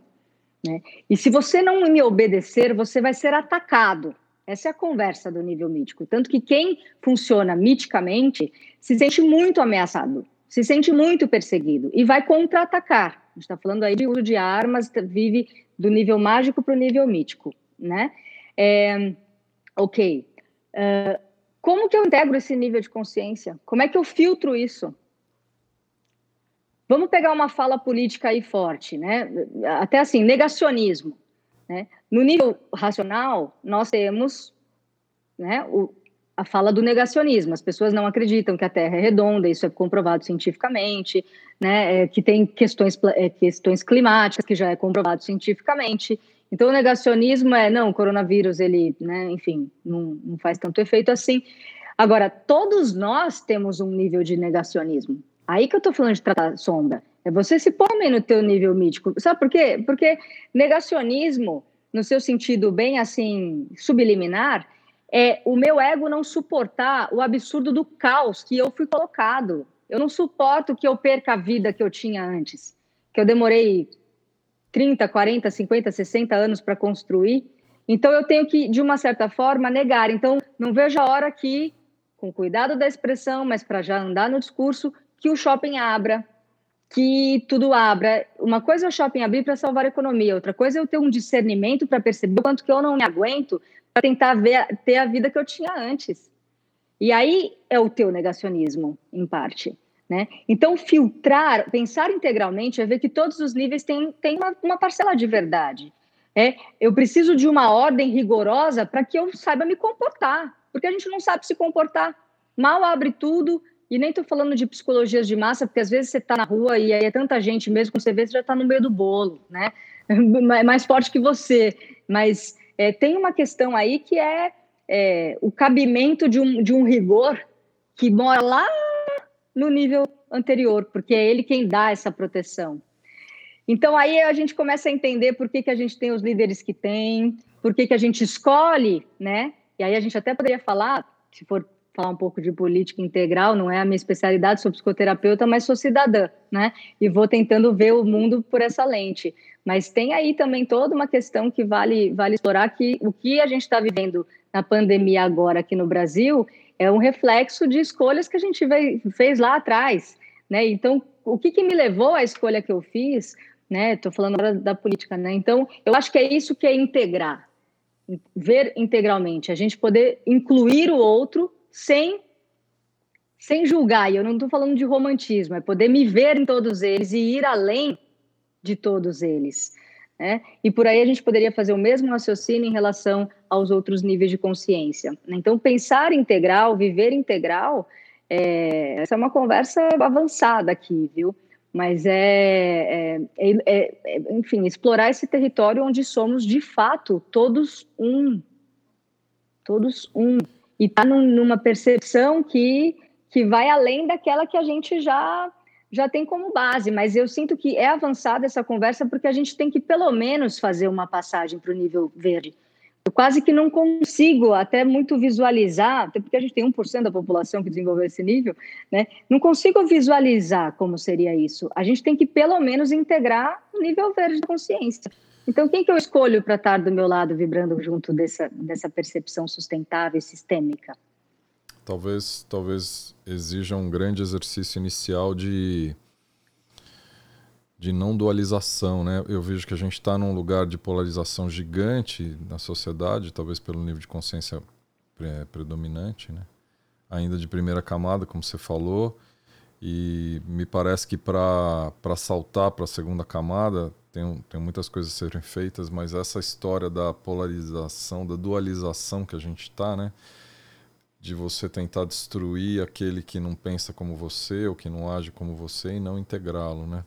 Né? E se você não me obedecer, você vai ser atacado. Essa é a conversa do nível mítico. Tanto que quem funciona miticamente se sente muito ameaçado, se sente muito perseguido e vai contra-atacar. A gente está falando aí de uso de armas, vive do nível mágico para o nível mítico né? É, ok. Uh, como que eu integro esse nível de consciência? Como é que eu filtro isso? Vamos pegar uma fala política aí forte, né? Até assim, negacionismo. Né? No nível racional, nós temos né, o, a fala do negacionismo. As pessoas não acreditam que a Terra é redonda, isso é comprovado cientificamente, né? É, que tem questões, é, questões climáticas, que já é comprovado cientificamente. Então, o negacionismo é, não, o coronavírus, ele, né, enfim, não, não faz tanto efeito assim. Agora, todos nós temos um nível de negacionismo. Aí que eu estou falando de tratar sombra. É você se pôr no teu nível mítico. Sabe por quê? Porque negacionismo, no seu sentido bem assim, subliminar, é o meu ego não suportar o absurdo do caos que eu fui colocado. Eu não suporto que eu perca a vida que eu tinha antes, que eu demorei 30, 40, 50, 60 anos para construir. Então eu tenho que, de uma certa forma, negar. Então não vejo a hora que, com cuidado da expressão, mas para já andar no discurso, que o shopping abra, que tudo abra. Uma coisa é o shopping abrir para salvar a economia, outra coisa é eu ter um discernimento para perceber o quanto que eu não me aguento para tentar ver, ter a vida que eu tinha antes. E aí é o teu negacionismo, em parte. Né? Então, filtrar, pensar integralmente é ver que todos os níveis têm, têm uma, uma parcela de verdade. É, eu preciso de uma ordem rigorosa para que eu saiba me comportar, porque a gente não sabe se comportar. Mal abre tudo, e nem estou falando de psicologias de massa, porque às vezes você está na rua e aí é tanta gente, mesmo quando você vê, você já está no meio do bolo, né? É mais forte que você. Mas é, tem uma questão aí que é, é o cabimento de um, de um rigor que mora lá no nível anterior, porque é ele quem dá essa proteção. Então aí a gente começa a entender por que, que a gente tem os líderes que tem, por que, que a gente escolhe, né? E aí a gente até poderia falar, se for falar um pouco de política integral, não é a minha especialidade, sou psicoterapeuta, mas sou cidadã, né? E vou tentando ver o mundo por essa lente. Mas tem aí também toda uma questão que vale, vale explorar, que o que a gente está vivendo na pandemia agora aqui no Brasil é um reflexo de escolhas que a gente fez lá atrás, né? Então, o que, que me levou à escolha que eu fiz, né? Estou falando agora da política, né? Então, eu acho que é isso que é integrar, ver integralmente, a gente poder incluir o outro sem sem julgar. E eu não estou falando de romantismo, é poder me ver em todos eles e ir além de todos eles. Né? E por aí a gente poderia fazer o mesmo raciocínio em relação aos outros níveis de consciência. Então, pensar integral, viver integral, é, essa é uma conversa avançada aqui, viu? Mas é, é, é, é, enfim, explorar esse território onde somos de fato todos um. Todos um. E está num, numa percepção que, que vai além daquela que a gente já já tem como base, mas eu sinto que é avançada essa conversa porque a gente tem que pelo menos fazer uma passagem para o nível verde. Eu quase que não consigo até muito visualizar, até porque a gente tem 1% da população que desenvolveu esse nível, né? Não consigo visualizar como seria isso. A gente tem que pelo menos integrar o nível verde de consciência. Então, quem que eu escolho para estar do meu lado vibrando junto dessa, dessa percepção sustentável e sistêmica? talvez, talvez exija um grande exercício inicial de, de não dualização, né? Eu vejo que a gente está num lugar de polarização gigante na sociedade, talvez pelo nível de consciência pre predominante, né? Ainda de primeira camada, como você falou, e me parece que para saltar para a segunda camada tem, tem muitas coisas a serem feitas, mas essa história da polarização, da dualização que a gente está, né? de você tentar destruir aquele que não pensa como você ou que não age como você e não integrá-lo, né?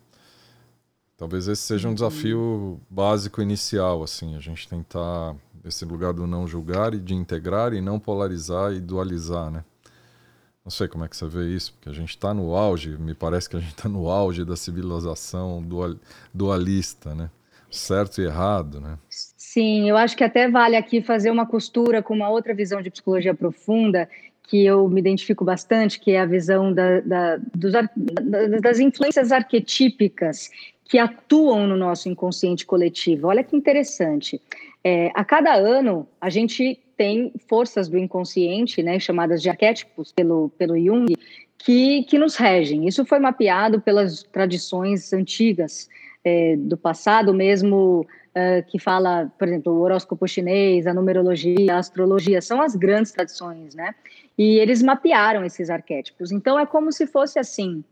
Talvez esse seja um uhum. desafio básico inicial, assim, a gente tentar esse lugar do não julgar e de integrar e não polarizar e dualizar, né? Não sei como é que você vê isso, porque a gente está no auge, me parece que a gente está no auge da civilização dual, dualista, né? Certo e errado, né? Sim, eu acho que até vale aqui fazer uma costura com uma outra visão de psicologia profunda, que eu me identifico bastante, que é a visão da, da, dos, das influências arquetípicas que atuam no nosso inconsciente coletivo. Olha que interessante. É, a cada ano, a gente tem forças do inconsciente, né, chamadas de arquétipos pelo, pelo Jung, que, que nos regem. Isso foi mapeado pelas tradições antigas é, do passado, mesmo uh, que fala, por exemplo, o horóscopo chinês, a numerologia, a astrologia, são as grandes tradições, né? E eles mapearam esses arquétipos. Então é como se fosse assim: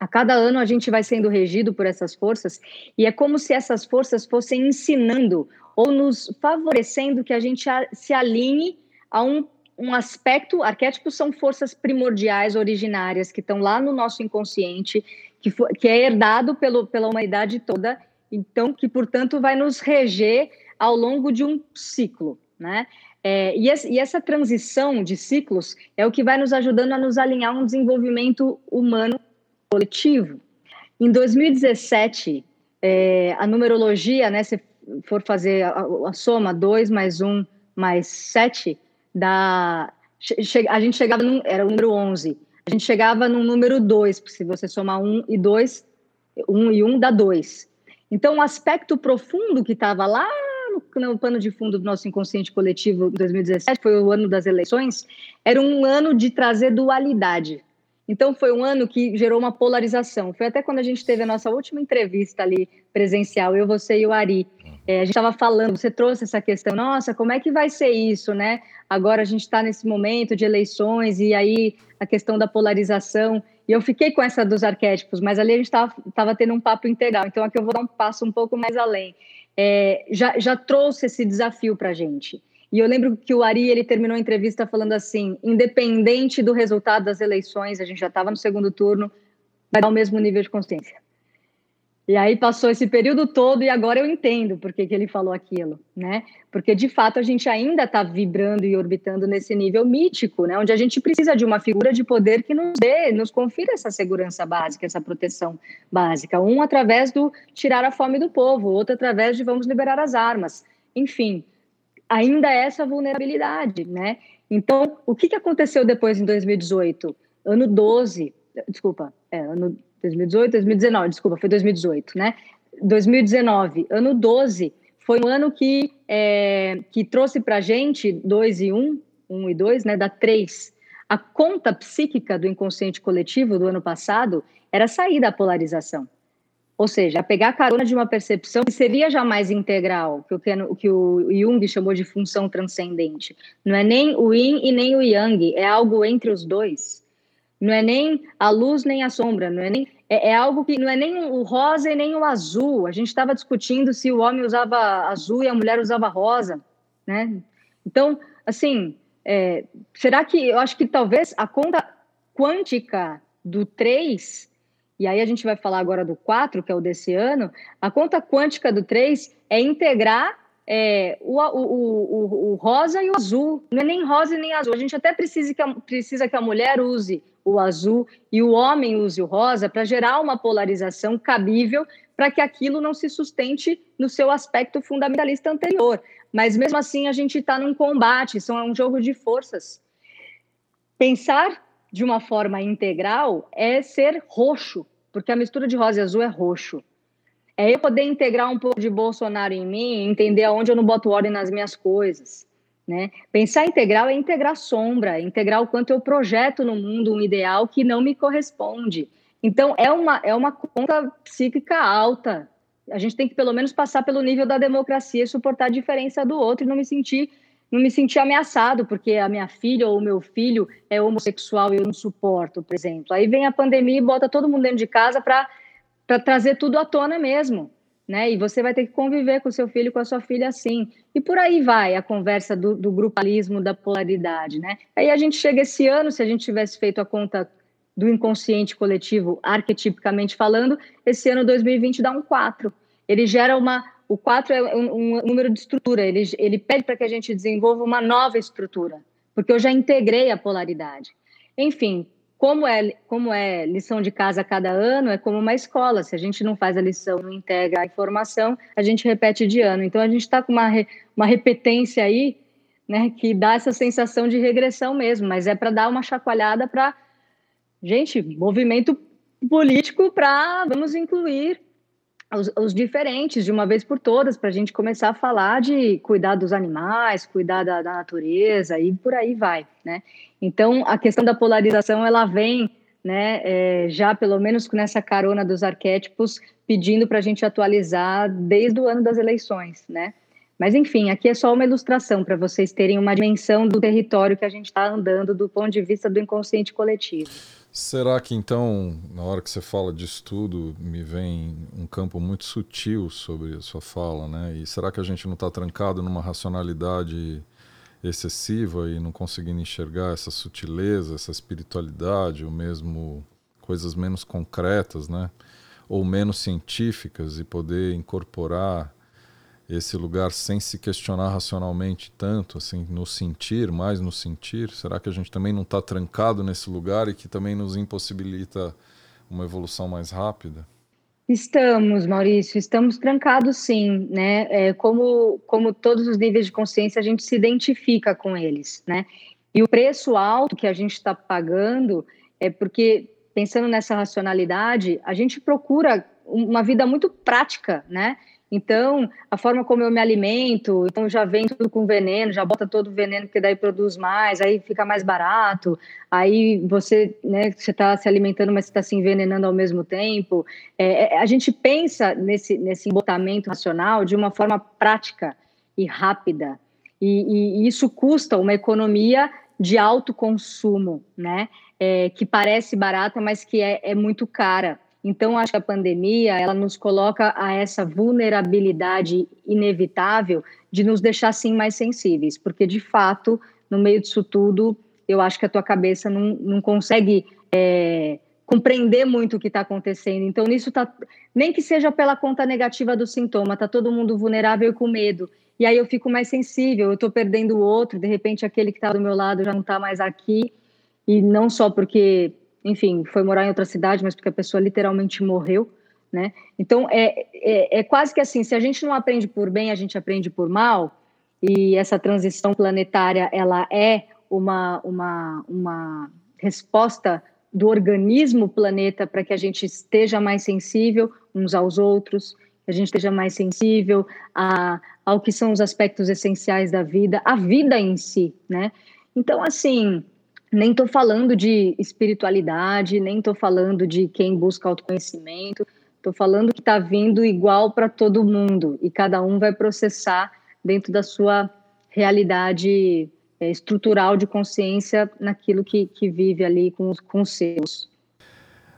a cada ano a gente vai sendo regido por essas forças, e é como se essas forças fossem ensinando ou nos favorecendo que a gente se alinhe a um, um aspecto. Arquétipos são forças primordiais, originárias, que estão lá no nosso inconsciente, que, for, que é herdado pelo, pela humanidade toda então que portanto vai nos reger ao longo de um ciclo, né? É, e, essa, e, essa transição de ciclos é o que vai nos ajudando a nos alinhar a um desenvolvimento humano coletivo. Em 2017, é, a numerologia, né, se for fazer a, a soma 2 mais 1 um, mais 7, dá, che, a gente chegava num, era o número 11, a gente chegava no número 2, se você somar 1 um e 2, 1 um e 1 um dá 2. Então, o aspecto profundo que estava lá no, no, pano de fundo do nosso inconsciente coletivo em 2017, foi o ano das eleições, era um ano de trazer dualidade. Então, foi um ano que gerou uma polarização. Foi até quando a gente teve a nossa última entrevista ali presencial, eu, você e o Ari. É, a gente estava falando, você trouxe essa questão, nossa, como é que vai ser isso, né? Agora a gente está nesse momento de eleições e aí a questão da polarização. E eu fiquei com essa dos arquétipos, mas ali a gente estava tendo um papo integral. Então aqui eu vou dar um passo um pouco mais além. É, já, já trouxe esse desafio para a gente. E eu lembro que o Ari ele terminou a entrevista falando assim: independente do resultado das eleições, a gente já estava no segundo turno, vai dar o mesmo nível de consciência. E aí passou esse período todo e agora eu entendo por que, que ele falou aquilo, né? Porque de fato a gente ainda está vibrando e orbitando nesse nível mítico, né? Onde a gente precisa de uma figura de poder que nos dê, nos confira essa segurança básica, essa proteção básica. Um através do tirar a fome do povo, outro através de vamos liberar as armas. Enfim, ainda é essa vulnerabilidade, né? Então, o que, que aconteceu depois em 2018? Ano 12, desculpa, é, ano 2018, 2019, desculpa, foi 2018, né? 2019, ano 12, foi um ano que, é, que trouxe para a gente 2 e 1, um, 1 um e 2, né? Da 3. A conta psíquica do inconsciente coletivo do ano passado era sair da polarização. Ou seja, pegar a carona de uma percepção que seria jamais integral, que o, que o Jung chamou de função transcendente. Não é nem o yin e nem o yang, é algo entre os dois. Não é nem a luz nem a sombra, não é nem é, é, algo que não é nem o rosa e nem o azul. A gente estava discutindo se o homem usava azul e a mulher usava rosa, né? Então, assim, é, será que eu acho que talvez a conta quântica do 3, e aí a gente vai falar agora do 4, que é o desse ano, a conta quântica do 3 é integrar é, o, o, o, o, rosa e o azul. Não é nem rosa e nem azul. A gente até precisa que a, precisa que a mulher use o azul e o homem use o rosa para gerar uma polarização cabível para que aquilo não se sustente no seu aspecto fundamentalista anterior. Mas mesmo assim a gente está num combate, isso é um jogo de forças. Pensar de uma forma integral é ser roxo, porque a mistura de rosa e azul é roxo. É eu poder integrar um pouco de Bolsonaro em mim, entender aonde eu não boto ordem nas minhas coisas. Né? Pensar integral é integrar sombra, integrar o quanto eu projeto no mundo um ideal que não me corresponde. Então, é uma, é uma conta psíquica alta. A gente tem que, pelo menos, passar pelo nível da democracia e suportar a diferença do outro e não me sentir não me sentir ameaçado, porque a minha filha ou o meu filho é homossexual e eu não suporto, por exemplo. Aí vem a pandemia e bota todo mundo dentro de casa para trazer tudo à tona mesmo. Né? E você vai ter que conviver com seu filho, com a sua filha assim. E por aí vai a conversa do, do grupalismo, da polaridade, né? Aí a gente chega esse ano, se a gente tivesse feito a conta do inconsciente coletivo, arquetipicamente falando, esse ano 2020 dá um 4. Ele gera uma, o 4 é um, um número de estrutura, ele, ele pede para que a gente desenvolva uma nova estrutura, porque eu já integrei a polaridade. Enfim, como é, como é lição de casa cada ano, é como uma escola. Se a gente não faz a lição, não integra a informação, a gente repete de ano. Então, a gente está com uma, uma repetência aí, né, que dá essa sensação de regressão mesmo, mas é para dar uma chacoalhada para, gente, movimento político para vamos incluir os, os, diferentes de uma vez por todas, para a gente começar a falar de cuidar dos animais, cuidar da, da, natureza e por aí vai, né? Então, a questão da polarização, ela vem, né, é, já pelo menos nessa carona dos arquétipos, pedindo para a gente atualizar desde o ano das eleições, né? Mas, enfim, aqui é só uma ilustração para vocês terem uma dimensão do território que a gente está andando do ponto de vista do inconsciente coletivo. Será que então, na hora que você fala de estudo, me vem um campo muito sutil sobre a sua fala, né? E será que a gente não está trancado numa racionalidade excessiva e não conseguindo enxergar essa sutileza, essa espiritualidade, ou mesmo coisas menos concretas, né? Ou menos científicas e poder incorporar esse lugar sem se questionar racionalmente tanto, assim, no sentir, mais no sentir? Será que a gente também não está trancado nesse lugar e que também nos impossibilita uma evolução mais rápida? Estamos, Maurício, estamos trancados sim, né? É, como, como todos os níveis de consciência, a gente se identifica com eles, né? E o preço alto que a gente está pagando é porque, pensando nessa racionalidade, a gente procura uma vida muito prática, né? Então, a forma como eu me alimento, então já vem tudo com veneno, já bota todo o veneno, porque daí produz mais, aí fica mais barato, aí você né, está se alimentando, mas está se envenenando ao mesmo tempo. É, é, a gente pensa nesse, nesse embotamento racional de uma forma prática e rápida, e, e isso custa uma economia de alto consumo, né? É, que parece barata, mas que é, é muito cara. Então, acho que a pandemia ela nos coloca a essa vulnerabilidade inevitável de nos deixar sim mais sensíveis, porque de fato, no meio disso tudo, eu acho que a tua cabeça não, não consegue é, compreender muito o que está acontecendo. Então, nisso tá, nem que seja pela conta negativa do sintoma, tá todo mundo vulnerável e com medo. E aí eu fico mais sensível, eu estou perdendo o outro, de repente aquele que está do meu lado já não está mais aqui, e não só porque enfim, foi morar em outra cidade, mas porque a pessoa literalmente morreu, né? Então, é, é, é, quase que assim, se a gente não aprende por bem, a gente aprende por mal, e essa transição planetária, ela é uma, uma, uma resposta do organismo planeta para que a gente esteja mais sensível uns aos outros, que a gente esteja mais sensível a, ao que são os aspectos essenciais da vida, a vida em si, né? Então, assim, nem estou falando de espiritualidade, nem estou falando de quem busca autoconhecimento, estou falando que está vindo igual para todo mundo e cada um vai processar dentro da sua realidade é, estrutural de consciência naquilo que, que vive ali com os, com os seus.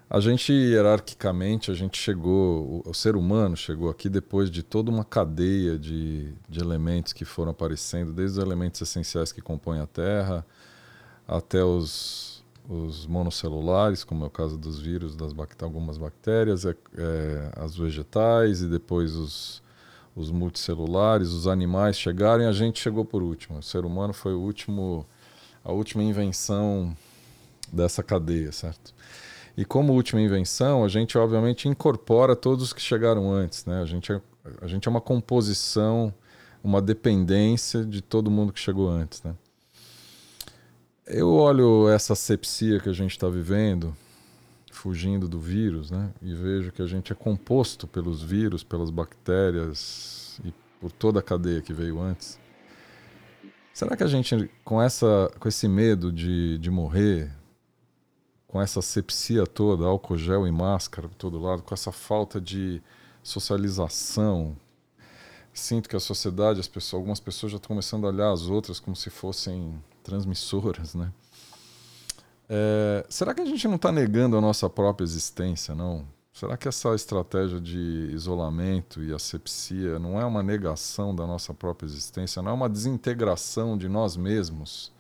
A gente, hierarquicamente, a gente chegou, o, o, ser humano chegou aqui depois de toda uma cadeia de, de elementos que foram aparecendo, desde os elementos essenciais que compõem a Terra, até os, os monocelulares, como é o caso dos vírus, das algumas bactérias, é, é, as vegetais e depois os, os multicelulares, os animais chegaram e a gente chegou por último. O ser humano foi o último, a última invenção dessa cadeia, certo? E como última invenção, a gente obviamente incorpora todos os que chegaram antes, né? A gente é, a gente é uma composição, uma dependência de todo mundo que chegou antes, né? Eu olho essa sepsia que a gente está vivendo, fugindo do vírus, né? E vejo que a gente é composto pelos vírus, pelas bactérias e por toda a cadeia que veio antes. Será que a gente, com, essa, com esse medo de, de morrer, com essa sepsia toda, álcool gel e máscara por todo lado, com essa falta de socialização. Sinto que a sociedade, as pessoas, algumas pessoas já estão começando a olhar as outras como se fossem transmissoras, né? É, será que a gente não está negando a nossa própria existência, não? Será que essa estratégia de isolamento e asepsia não é uma negação da nossa própria existência, não é uma desintegração de nós mesmos?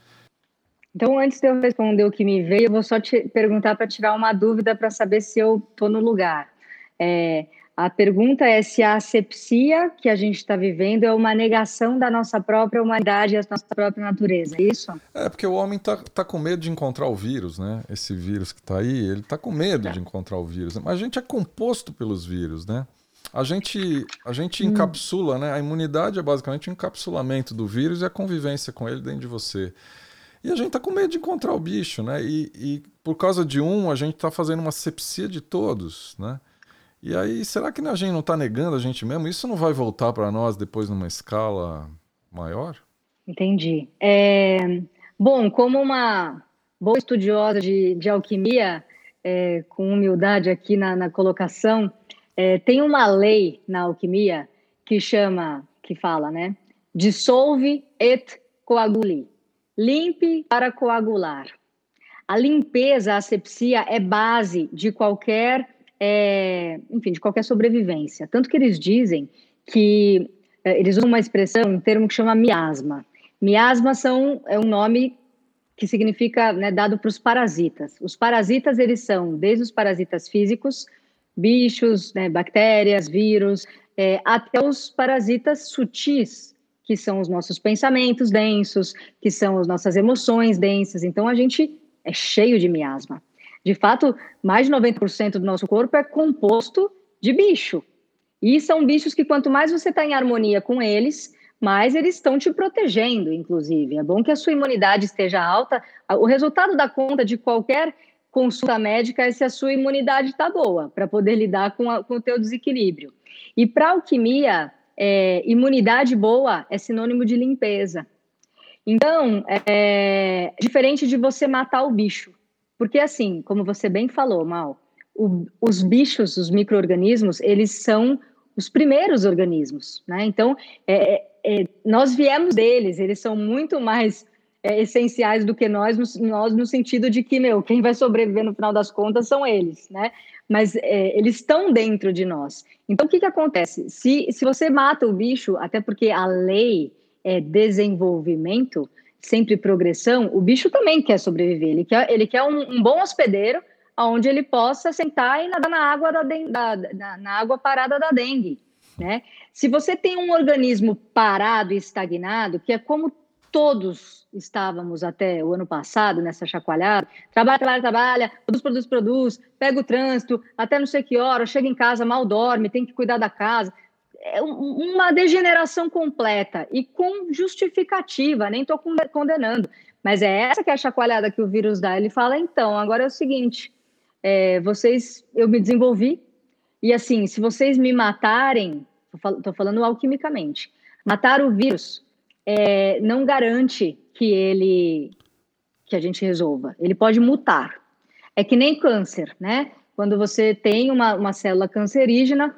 Então, antes de eu responder o que me veio, eu vou só te perguntar para tirar uma dúvida para saber se eu estou no lugar. É, a pergunta é se a asepsia que a gente está vivendo é uma negação da nossa própria humanidade e da nossa própria natureza, é isso? É, porque o homem está tá com medo de encontrar o vírus, né? Esse vírus que está aí, ele está com medo é. de encontrar o vírus. Mas a gente é composto pelos vírus, né? A gente, a gente hum. encapsula, né? A imunidade é basicamente o encapsulamento do vírus e a convivência com ele dentro de você. E a gente tá com medo de encontrar o bicho, né? E, e por causa de um, a gente tá fazendo uma sepsia de todos, né? E aí, será que a gente não está negando a gente mesmo? Isso não vai voltar para nós depois numa escala maior? Entendi. É... Bom, como uma boa estudiosa de, de alquimia, é, com humildade aqui na, na colocação, é, tem uma lei na alquimia que chama, que fala, né? Dissolve et coaguli. Limpe para coagular. A limpeza, a asepsia é base de qualquer, é, enfim, de qualquer sobrevivência. Tanto que eles dizem que é, eles usam uma expressão, um termo que chama miasma. Miasma são, é um nome que significa né, dado para os parasitas. Os parasitas eles são desde os parasitas físicos, bichos, né, bactérias, vírus, é, até os parasitas sutis, que são os nossos pensamentos densos, que são as nossas emoções densas. Então a gente é cheio de miasma. De fato, mais de 90% do nosso corpo é composto de bicho. E são bichos que quanto mais você está em harmonia com eles, mais eles estão te protegendo, inclusive. É bom que a sua imunidade esteja alta. O resultado da conta de qualquer consulta médica é se a sua imunidade está boa, para poder lidar com, a, com o teu desequilíbrio. E para alquimia, é, imunidade boa é sinônimo de limpeza. Então, é diferente de você matar o bicho. Porque, assim, como você bem falou, Mal, o, os bichos, os micro-organismos, eles são os primeiros organismos, né? Então, é, é, é nós viemos deles, eles são muito mais é, essenciais do que nós, nós no sentido de que, meu, quem vai sobreviver no final das contas são eles, né? mas é, eles estão dentro de nós. Então, o que, que acontece? Se, se você mata o bicho, até porque a lei é desenvolvimento, sempre progressão, o bicho também quer sobreviver. Ele quer, ele quer um, um bom hospedeiro onde ele possa sentar e nadar na água, da, da, na água parada da dengue. Né? Se você tem um organismo parado e estagnado, que é como todos estávamos até o ano passado nessa chacoalhada. Trabalha, trabalha, trabalha, produz, produz, produz, pega o trânsito, até não sei que hora, chega em casa, mal dorme, tem que cuidar da casa. É uma degeneração completa e com justificativa, nem estou condenando. Mas é essa que é a chacoalhada que o vírus dá. Ele fala, então, agora é o seguinte, é, vocês, eu me desenvolvi, e assim, se vocês me matarem, estou falando alquimicamente, matar o vírus é, não garante que ele que a gente resolva. Ele pode mutar. É que nem câncer, né? Quando você tem uma, uma célula cancerígena,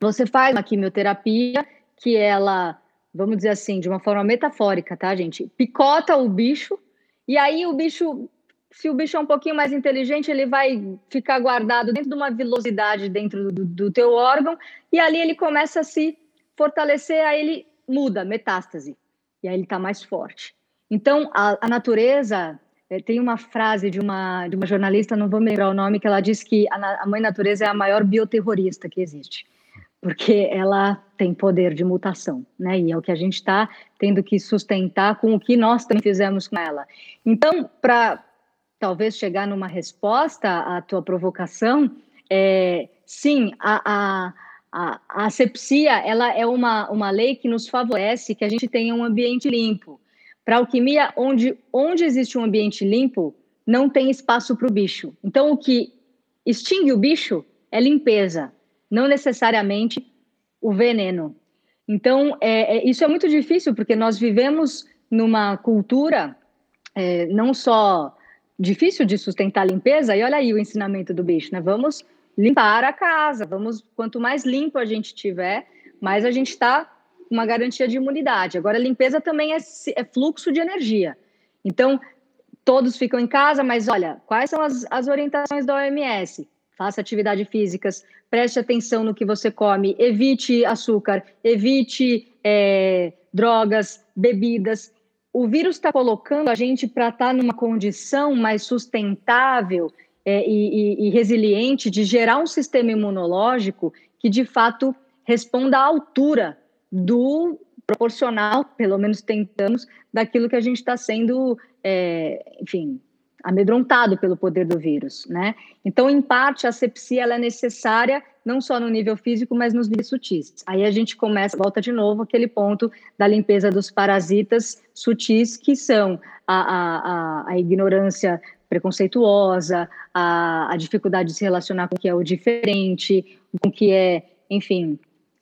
você faz uma quimioterapia que ela, vamos dizer assim, de uma forma metafórica, tá, gente? Picota o bicho e aí o bicho se o bicho é um pouquinho mais inteligente, ele vai ficar guardado dentro de uma velocidade dentro do, do teu órgão, e ali ele começa a se fortalecer, aí ele muda, metástase, e aí ele está mais forte. Então, a, a natureza, é, tem uma frase de uma, de uma jornalista, não vou me lembrar o nome, que ela diz que a, a mãe natureza é a maior bioterrorista que existe porque ela tem poder de mutação, né? E é o que a gente está tendo que sustentar com o que nós também fizemos com ela. Então, para talvez chegar numa resposta à tua provocação, é, sim, a, a, a, asepsia ela é uma, uma lei que nos favorece que a gente tenha um ambiente limpo. Para alquimia, onde, onde existe um ambiente limpo, não tem espaço para o bicho. Então, o que extingue o bicho é limpeza não necessariamente o veneno. Então, é, é, isso é muito difícil, porque nós vivemos numa cultura é, não só difícil de sustentar a limpeza, e olha aí o ensinamento do bicho, né? Vamos limpar a casa, vamos, quanto mais limpo a gente tiver, mais a gente está uma garantia de imunidade. Agora, limpeza também é, é, fluxo de energia. Então, todos ficam em casa, mas olha, quais são as, as orientações da OMS? faça atividades físicas, preste atenção no que você come, evite açúcar, evite é, drogas, bebidas. O vírus está colocando a gente para estar tá numa condição mais sustentável é, e, e, e resiliente de gerar um sistema imunológico que de fato responda à altura do proporcional, pelo menos tentamos, daquilo que a gente está sendo, é, enfim, amedrontado pelo poder do vírus, né? Então, em parte, a asepsia ela é necessária não só no nível físico, mas nos níveis sutis. Aí a gente começa, volta de novo aquele ponto da limpeza dos parasitas sutis, que são a, a, a, a ignorância preconceituosa, a, a dificuldade de se relacionar com o que é o diferente, com o que é, enfim,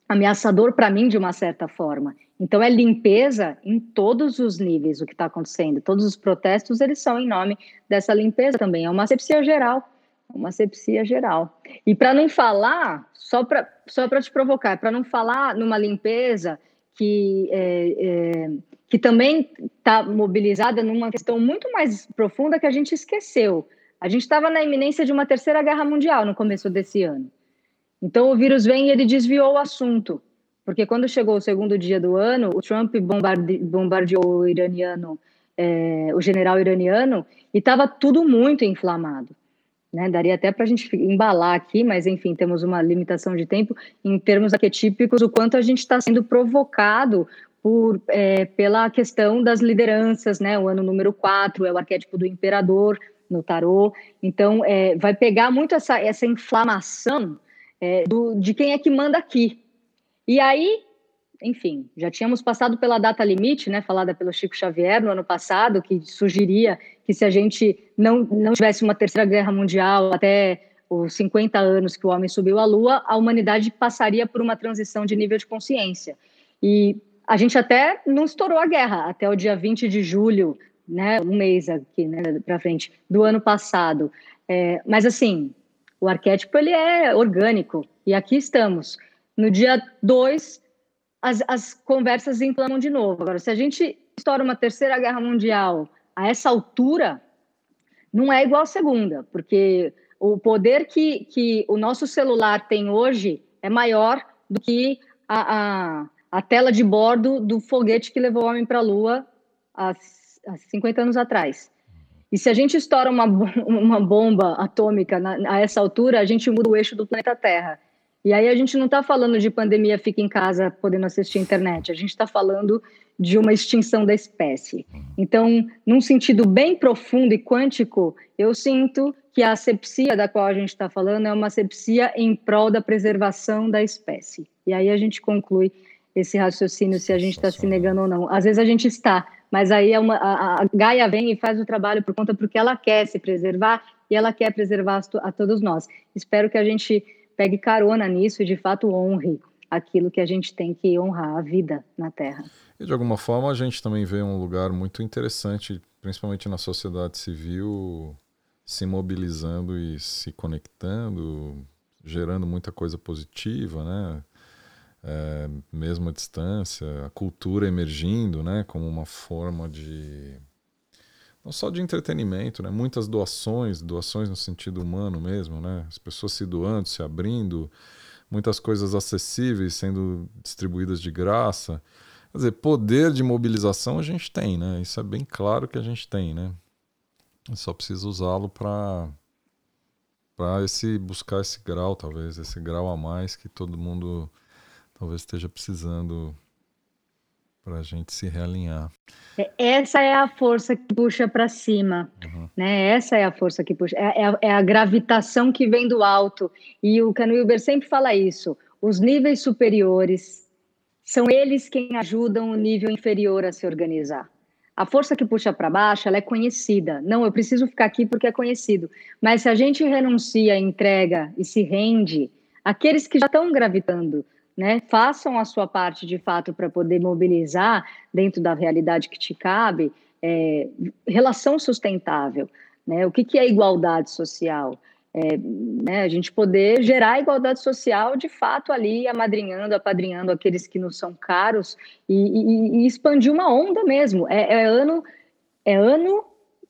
ameaçador para mim de uma certa forma. Então é limpeza em todos os níveis o que está acontecendo. Todos os protestos eles são em nome dessa limpeza também. É uma asepsia geral, uma asepsia geral. E para não falar, só para só para te provocar, para não falar numa limpeza que é, é, que também está mobilizada numa questão muito mais profunda que a gente esqueceu. A gente estava na iminência de uma terceira guerra mundial no começo desse ano. Então o vírus vem e ele desviou o assunto. Porque quando chegou o segundo dia do ano, o Trump bombarde, bombardeou o iraniano, é, o general iraniano, e estava tudo muito inflamado. Né? Daria até para a gente embalar aqui, mas enfim, temos uma limitação de tempo em termos arquetípicos, o quanto a gente está sendo provocado por, é, pela questão das lideranças, né? O ano número 4 é o arquétipo do imperador no tarô. Então, é, vai pegar muito essa, essa inflamação é, do, de quem é que manda aqui, e aí, enfim, já tínhamos passado pela data limite, né, falada pelo Chico Xavier no ano passado, que sugeria que se a gente não, não tivesse uma terceira guerra mundial até os 50 anos que o homem subiu à Lua, a humanidade passaria por uma transição de nível de consciência. E a gente até não estourou a guerra até o dia 20 de julho, né, um mês aqui né, para frente, do ano passado. É, mas assim, o arquétipo ele é orgânico e aqui estamos. No dia 2, as, as conversas inflamam de novo. Agora, se a gente estoura uma terceira guerra mundial a essa altura, não é igual a segunda, porque o poder que, que o nosso celular tem hoje é maior do que a, a, a tela de bordo do foguete que levou o homem para a Lua há, há 50 anos atrás. E se a gente estoura uma, uma bomba atômica na, a essa altura, a gente muda o eixo do planeta Terra. E aí a gente não está falando de pandemia fica em casa podendo assistir internet, a gente está falando de uma extinção da espécie. Então, num sentido bem profundo e quântico, eu sinto que a asepsia da qual a gente está falando é uma asepsia em prol da preservação da espécie. E aí a gente conclui esse raciocínio se a gente está se negando ou não. Às vezes a gente está, mas aí é uma, a, a Gaia vem e faz o trabalho por conta porque ela quer se preservar e ela quer preservar a, a todos nós. Espero que a gente pegue carona nisso e de fato honre aquilo que a gente tem que honrar, a vida na Terra. E de alguma forma a gente também vê um lugar muito interessante, principalmente na sociedade civil, se mobilizando e se conectando, gerando muita coisa positiva, né? É, mesmo à distância, a cultura emergindo, né, como uma forma de não só de entretenimento, né? Muitas doações, doações no sentido humano mesmo, né? As pessoas se doando, se abrindo, muitas coisas acessíveis sendo distribuídas de graça. Quer dizer, poder de mobilização a gente tem, né? Isso é bem claro que a gente tem, né? Só precisa usá-lo para para esse buscar esse grau, talvez esse grau a mais que todo mundo talvez esteja precisando para a gente se realinhar. É, essa é a força que puxa para cima, uhum. né? Essa é a força que puxa, é, é, é, a gravitação que vem do alto. E o Ken Wilber sempre fala isso. Os níveis superiores são eles quem ajudam o nível inferior a se organizar. A força que puxa para baixo, ela é conhecida. Não, eu preciso ficar aqui porque é conhecido. Mas se a gente renuncia, entrega e se rende, aqueles que já estão gravitando né? Façam a sua parte de fato para poder mobilizar dentro da realidade que te cabe é, relação sustentável, né? O que, que é igualdade social? É, né, a gente poder gerar igualdade social de fato ali, amadrinhando, apadrinhando aqueles que nos são caros e, e, e expandir uma onda mesmo. É, é ano, é ano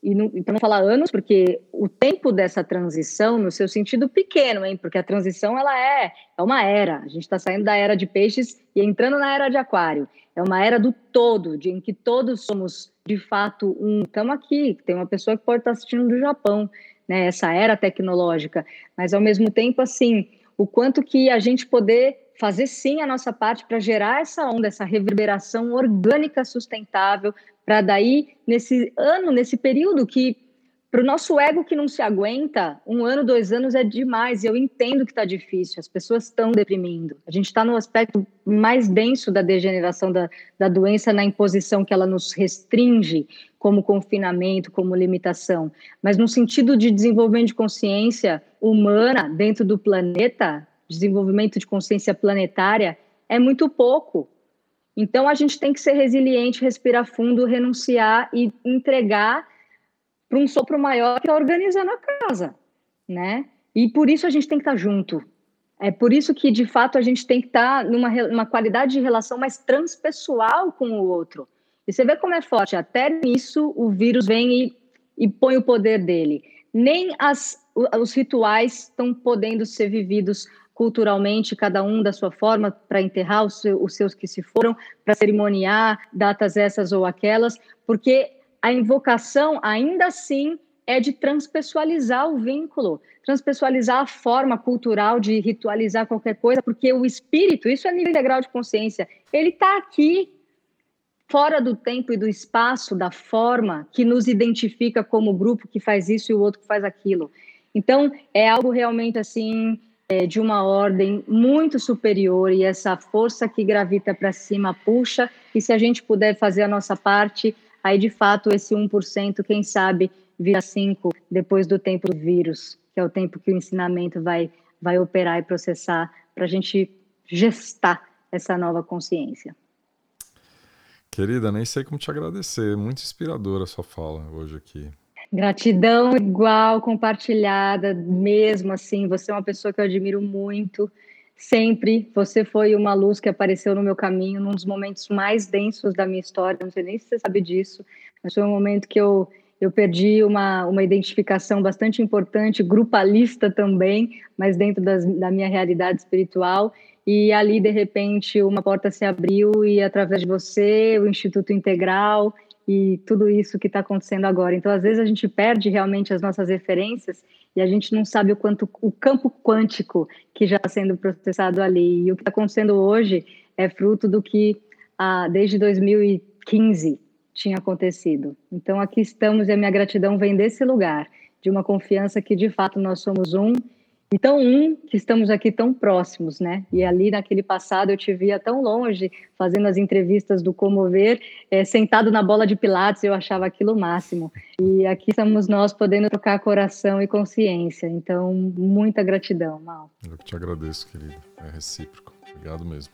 e para não falar anos, porque o tempo dessa transição, no seu sentido pequeno, hein? Porque a transição ela é, é uma era. A gente está saindo da era de peixes e entrando na era de aquário. É uma era do todo, de em que todos somos de fato um. Estamos aqui, tem uma pessoa que pode estar assistindo do Japão, né? Essa era tecnológica, mas ao mesmo tempo assim, o quanto que a gente poder fazer sim a nossa parte para gerar essa onda, essa reverberação orgânica sustentável para daí, nesse ano, nesse período que, para o nosso ego que não se aguenta, um ano, dois anos é demais. Eu entendo que está difícil, as pessoas estão deprimindo. A gente está no aspecto mais denso da degeneração da, da doença, na imposição que ela nos restringe, como confinamento, como limitação. Mas no sentido de desenvolvimento de consciência humana dentro do planeta, desenvolvimento de consciência planetária, é muito pouco. Então, a gente tem que ser resiliente, respirar fundo, renunciar e entregar para um sopro maior que é organizando a casa, né? E por isso a gente tem que estar junto. É por isso que, de fato, a gente tem que estar numa, numa qualidade de relação mais transpessoal com o outro. E você vê como é forte. Até nisso, o vírus vem e, e põe o poder dele. Nem as, os rituais estão podendo ser vividos culturalmente, cada um da sua forma, para enterrar os, seu, os seus que se foram, para cerimoniar datas essas ou aquelas, porque a invocação, ainda assim, é de transpessoalizar o vínculo, transpessoalizar a forma cultural de ritualizar qualquer coisa, porque o espírito, isso é nível integral de consciência, ele está aqui, fora do tempo e do espaço, da forma que nos identifica como grupo que faz isso e o outro que faz aquilo. Então, é algo realmente assim é, de uma ordem muito superior e essa força que gravita para cima puxa. E se a gente puder fazer a nossa parte, aí de fato esse 1%, quem sabe, vira 5% depois do tempo do vírus, que é o tempo que o ensinamento vai, vai operar e processar para a gente gestar essa nova consciência. Querida, nem sei como te agradecer. Muito inspiradora a sua fala hoje aqui. Gratidão igual, compartilhada, mesmo assim. Você é uma pessoa que eu admiro muito. Sempre você foi uma luz que apareceu no meu caminho num dos momentos mais densos da minha história. Não sei nem se você sabe disso, mas foi um momento que eu, eu perdi uma, uma identificação bastante importante, grupalista também, mas dentro das, da minha realidade espiritual. E ali, de repente, uma porta se abriu e, através de você, o Instituto Integral e tudo isso que está acontecendo agora. Então, às vezes, a gente perde realmente as nossas referências e a gente não sabe o quanto o campo quântico que já está sendo processado ali. E o que está acontecendo hoje é fruto do que ah, desde 2015 tinha acontecido. Então, aqui estamos e a minha gratidão vem desse lugar, de uma confiança que de fato nós somos um então, um, que estamos aqui tão próximos, né? E ali naquele passado eu te via tão longe, fazendo as entrevistas do Comover, é, sentado na bola de Pilates, eu achava aquilo o máximo. E aqui estamos nós podendo trocar coração e consciência. Então, muita gratidão, Mal. Eu que te agradeço, querido. É recíproco. Obrigado mesmo.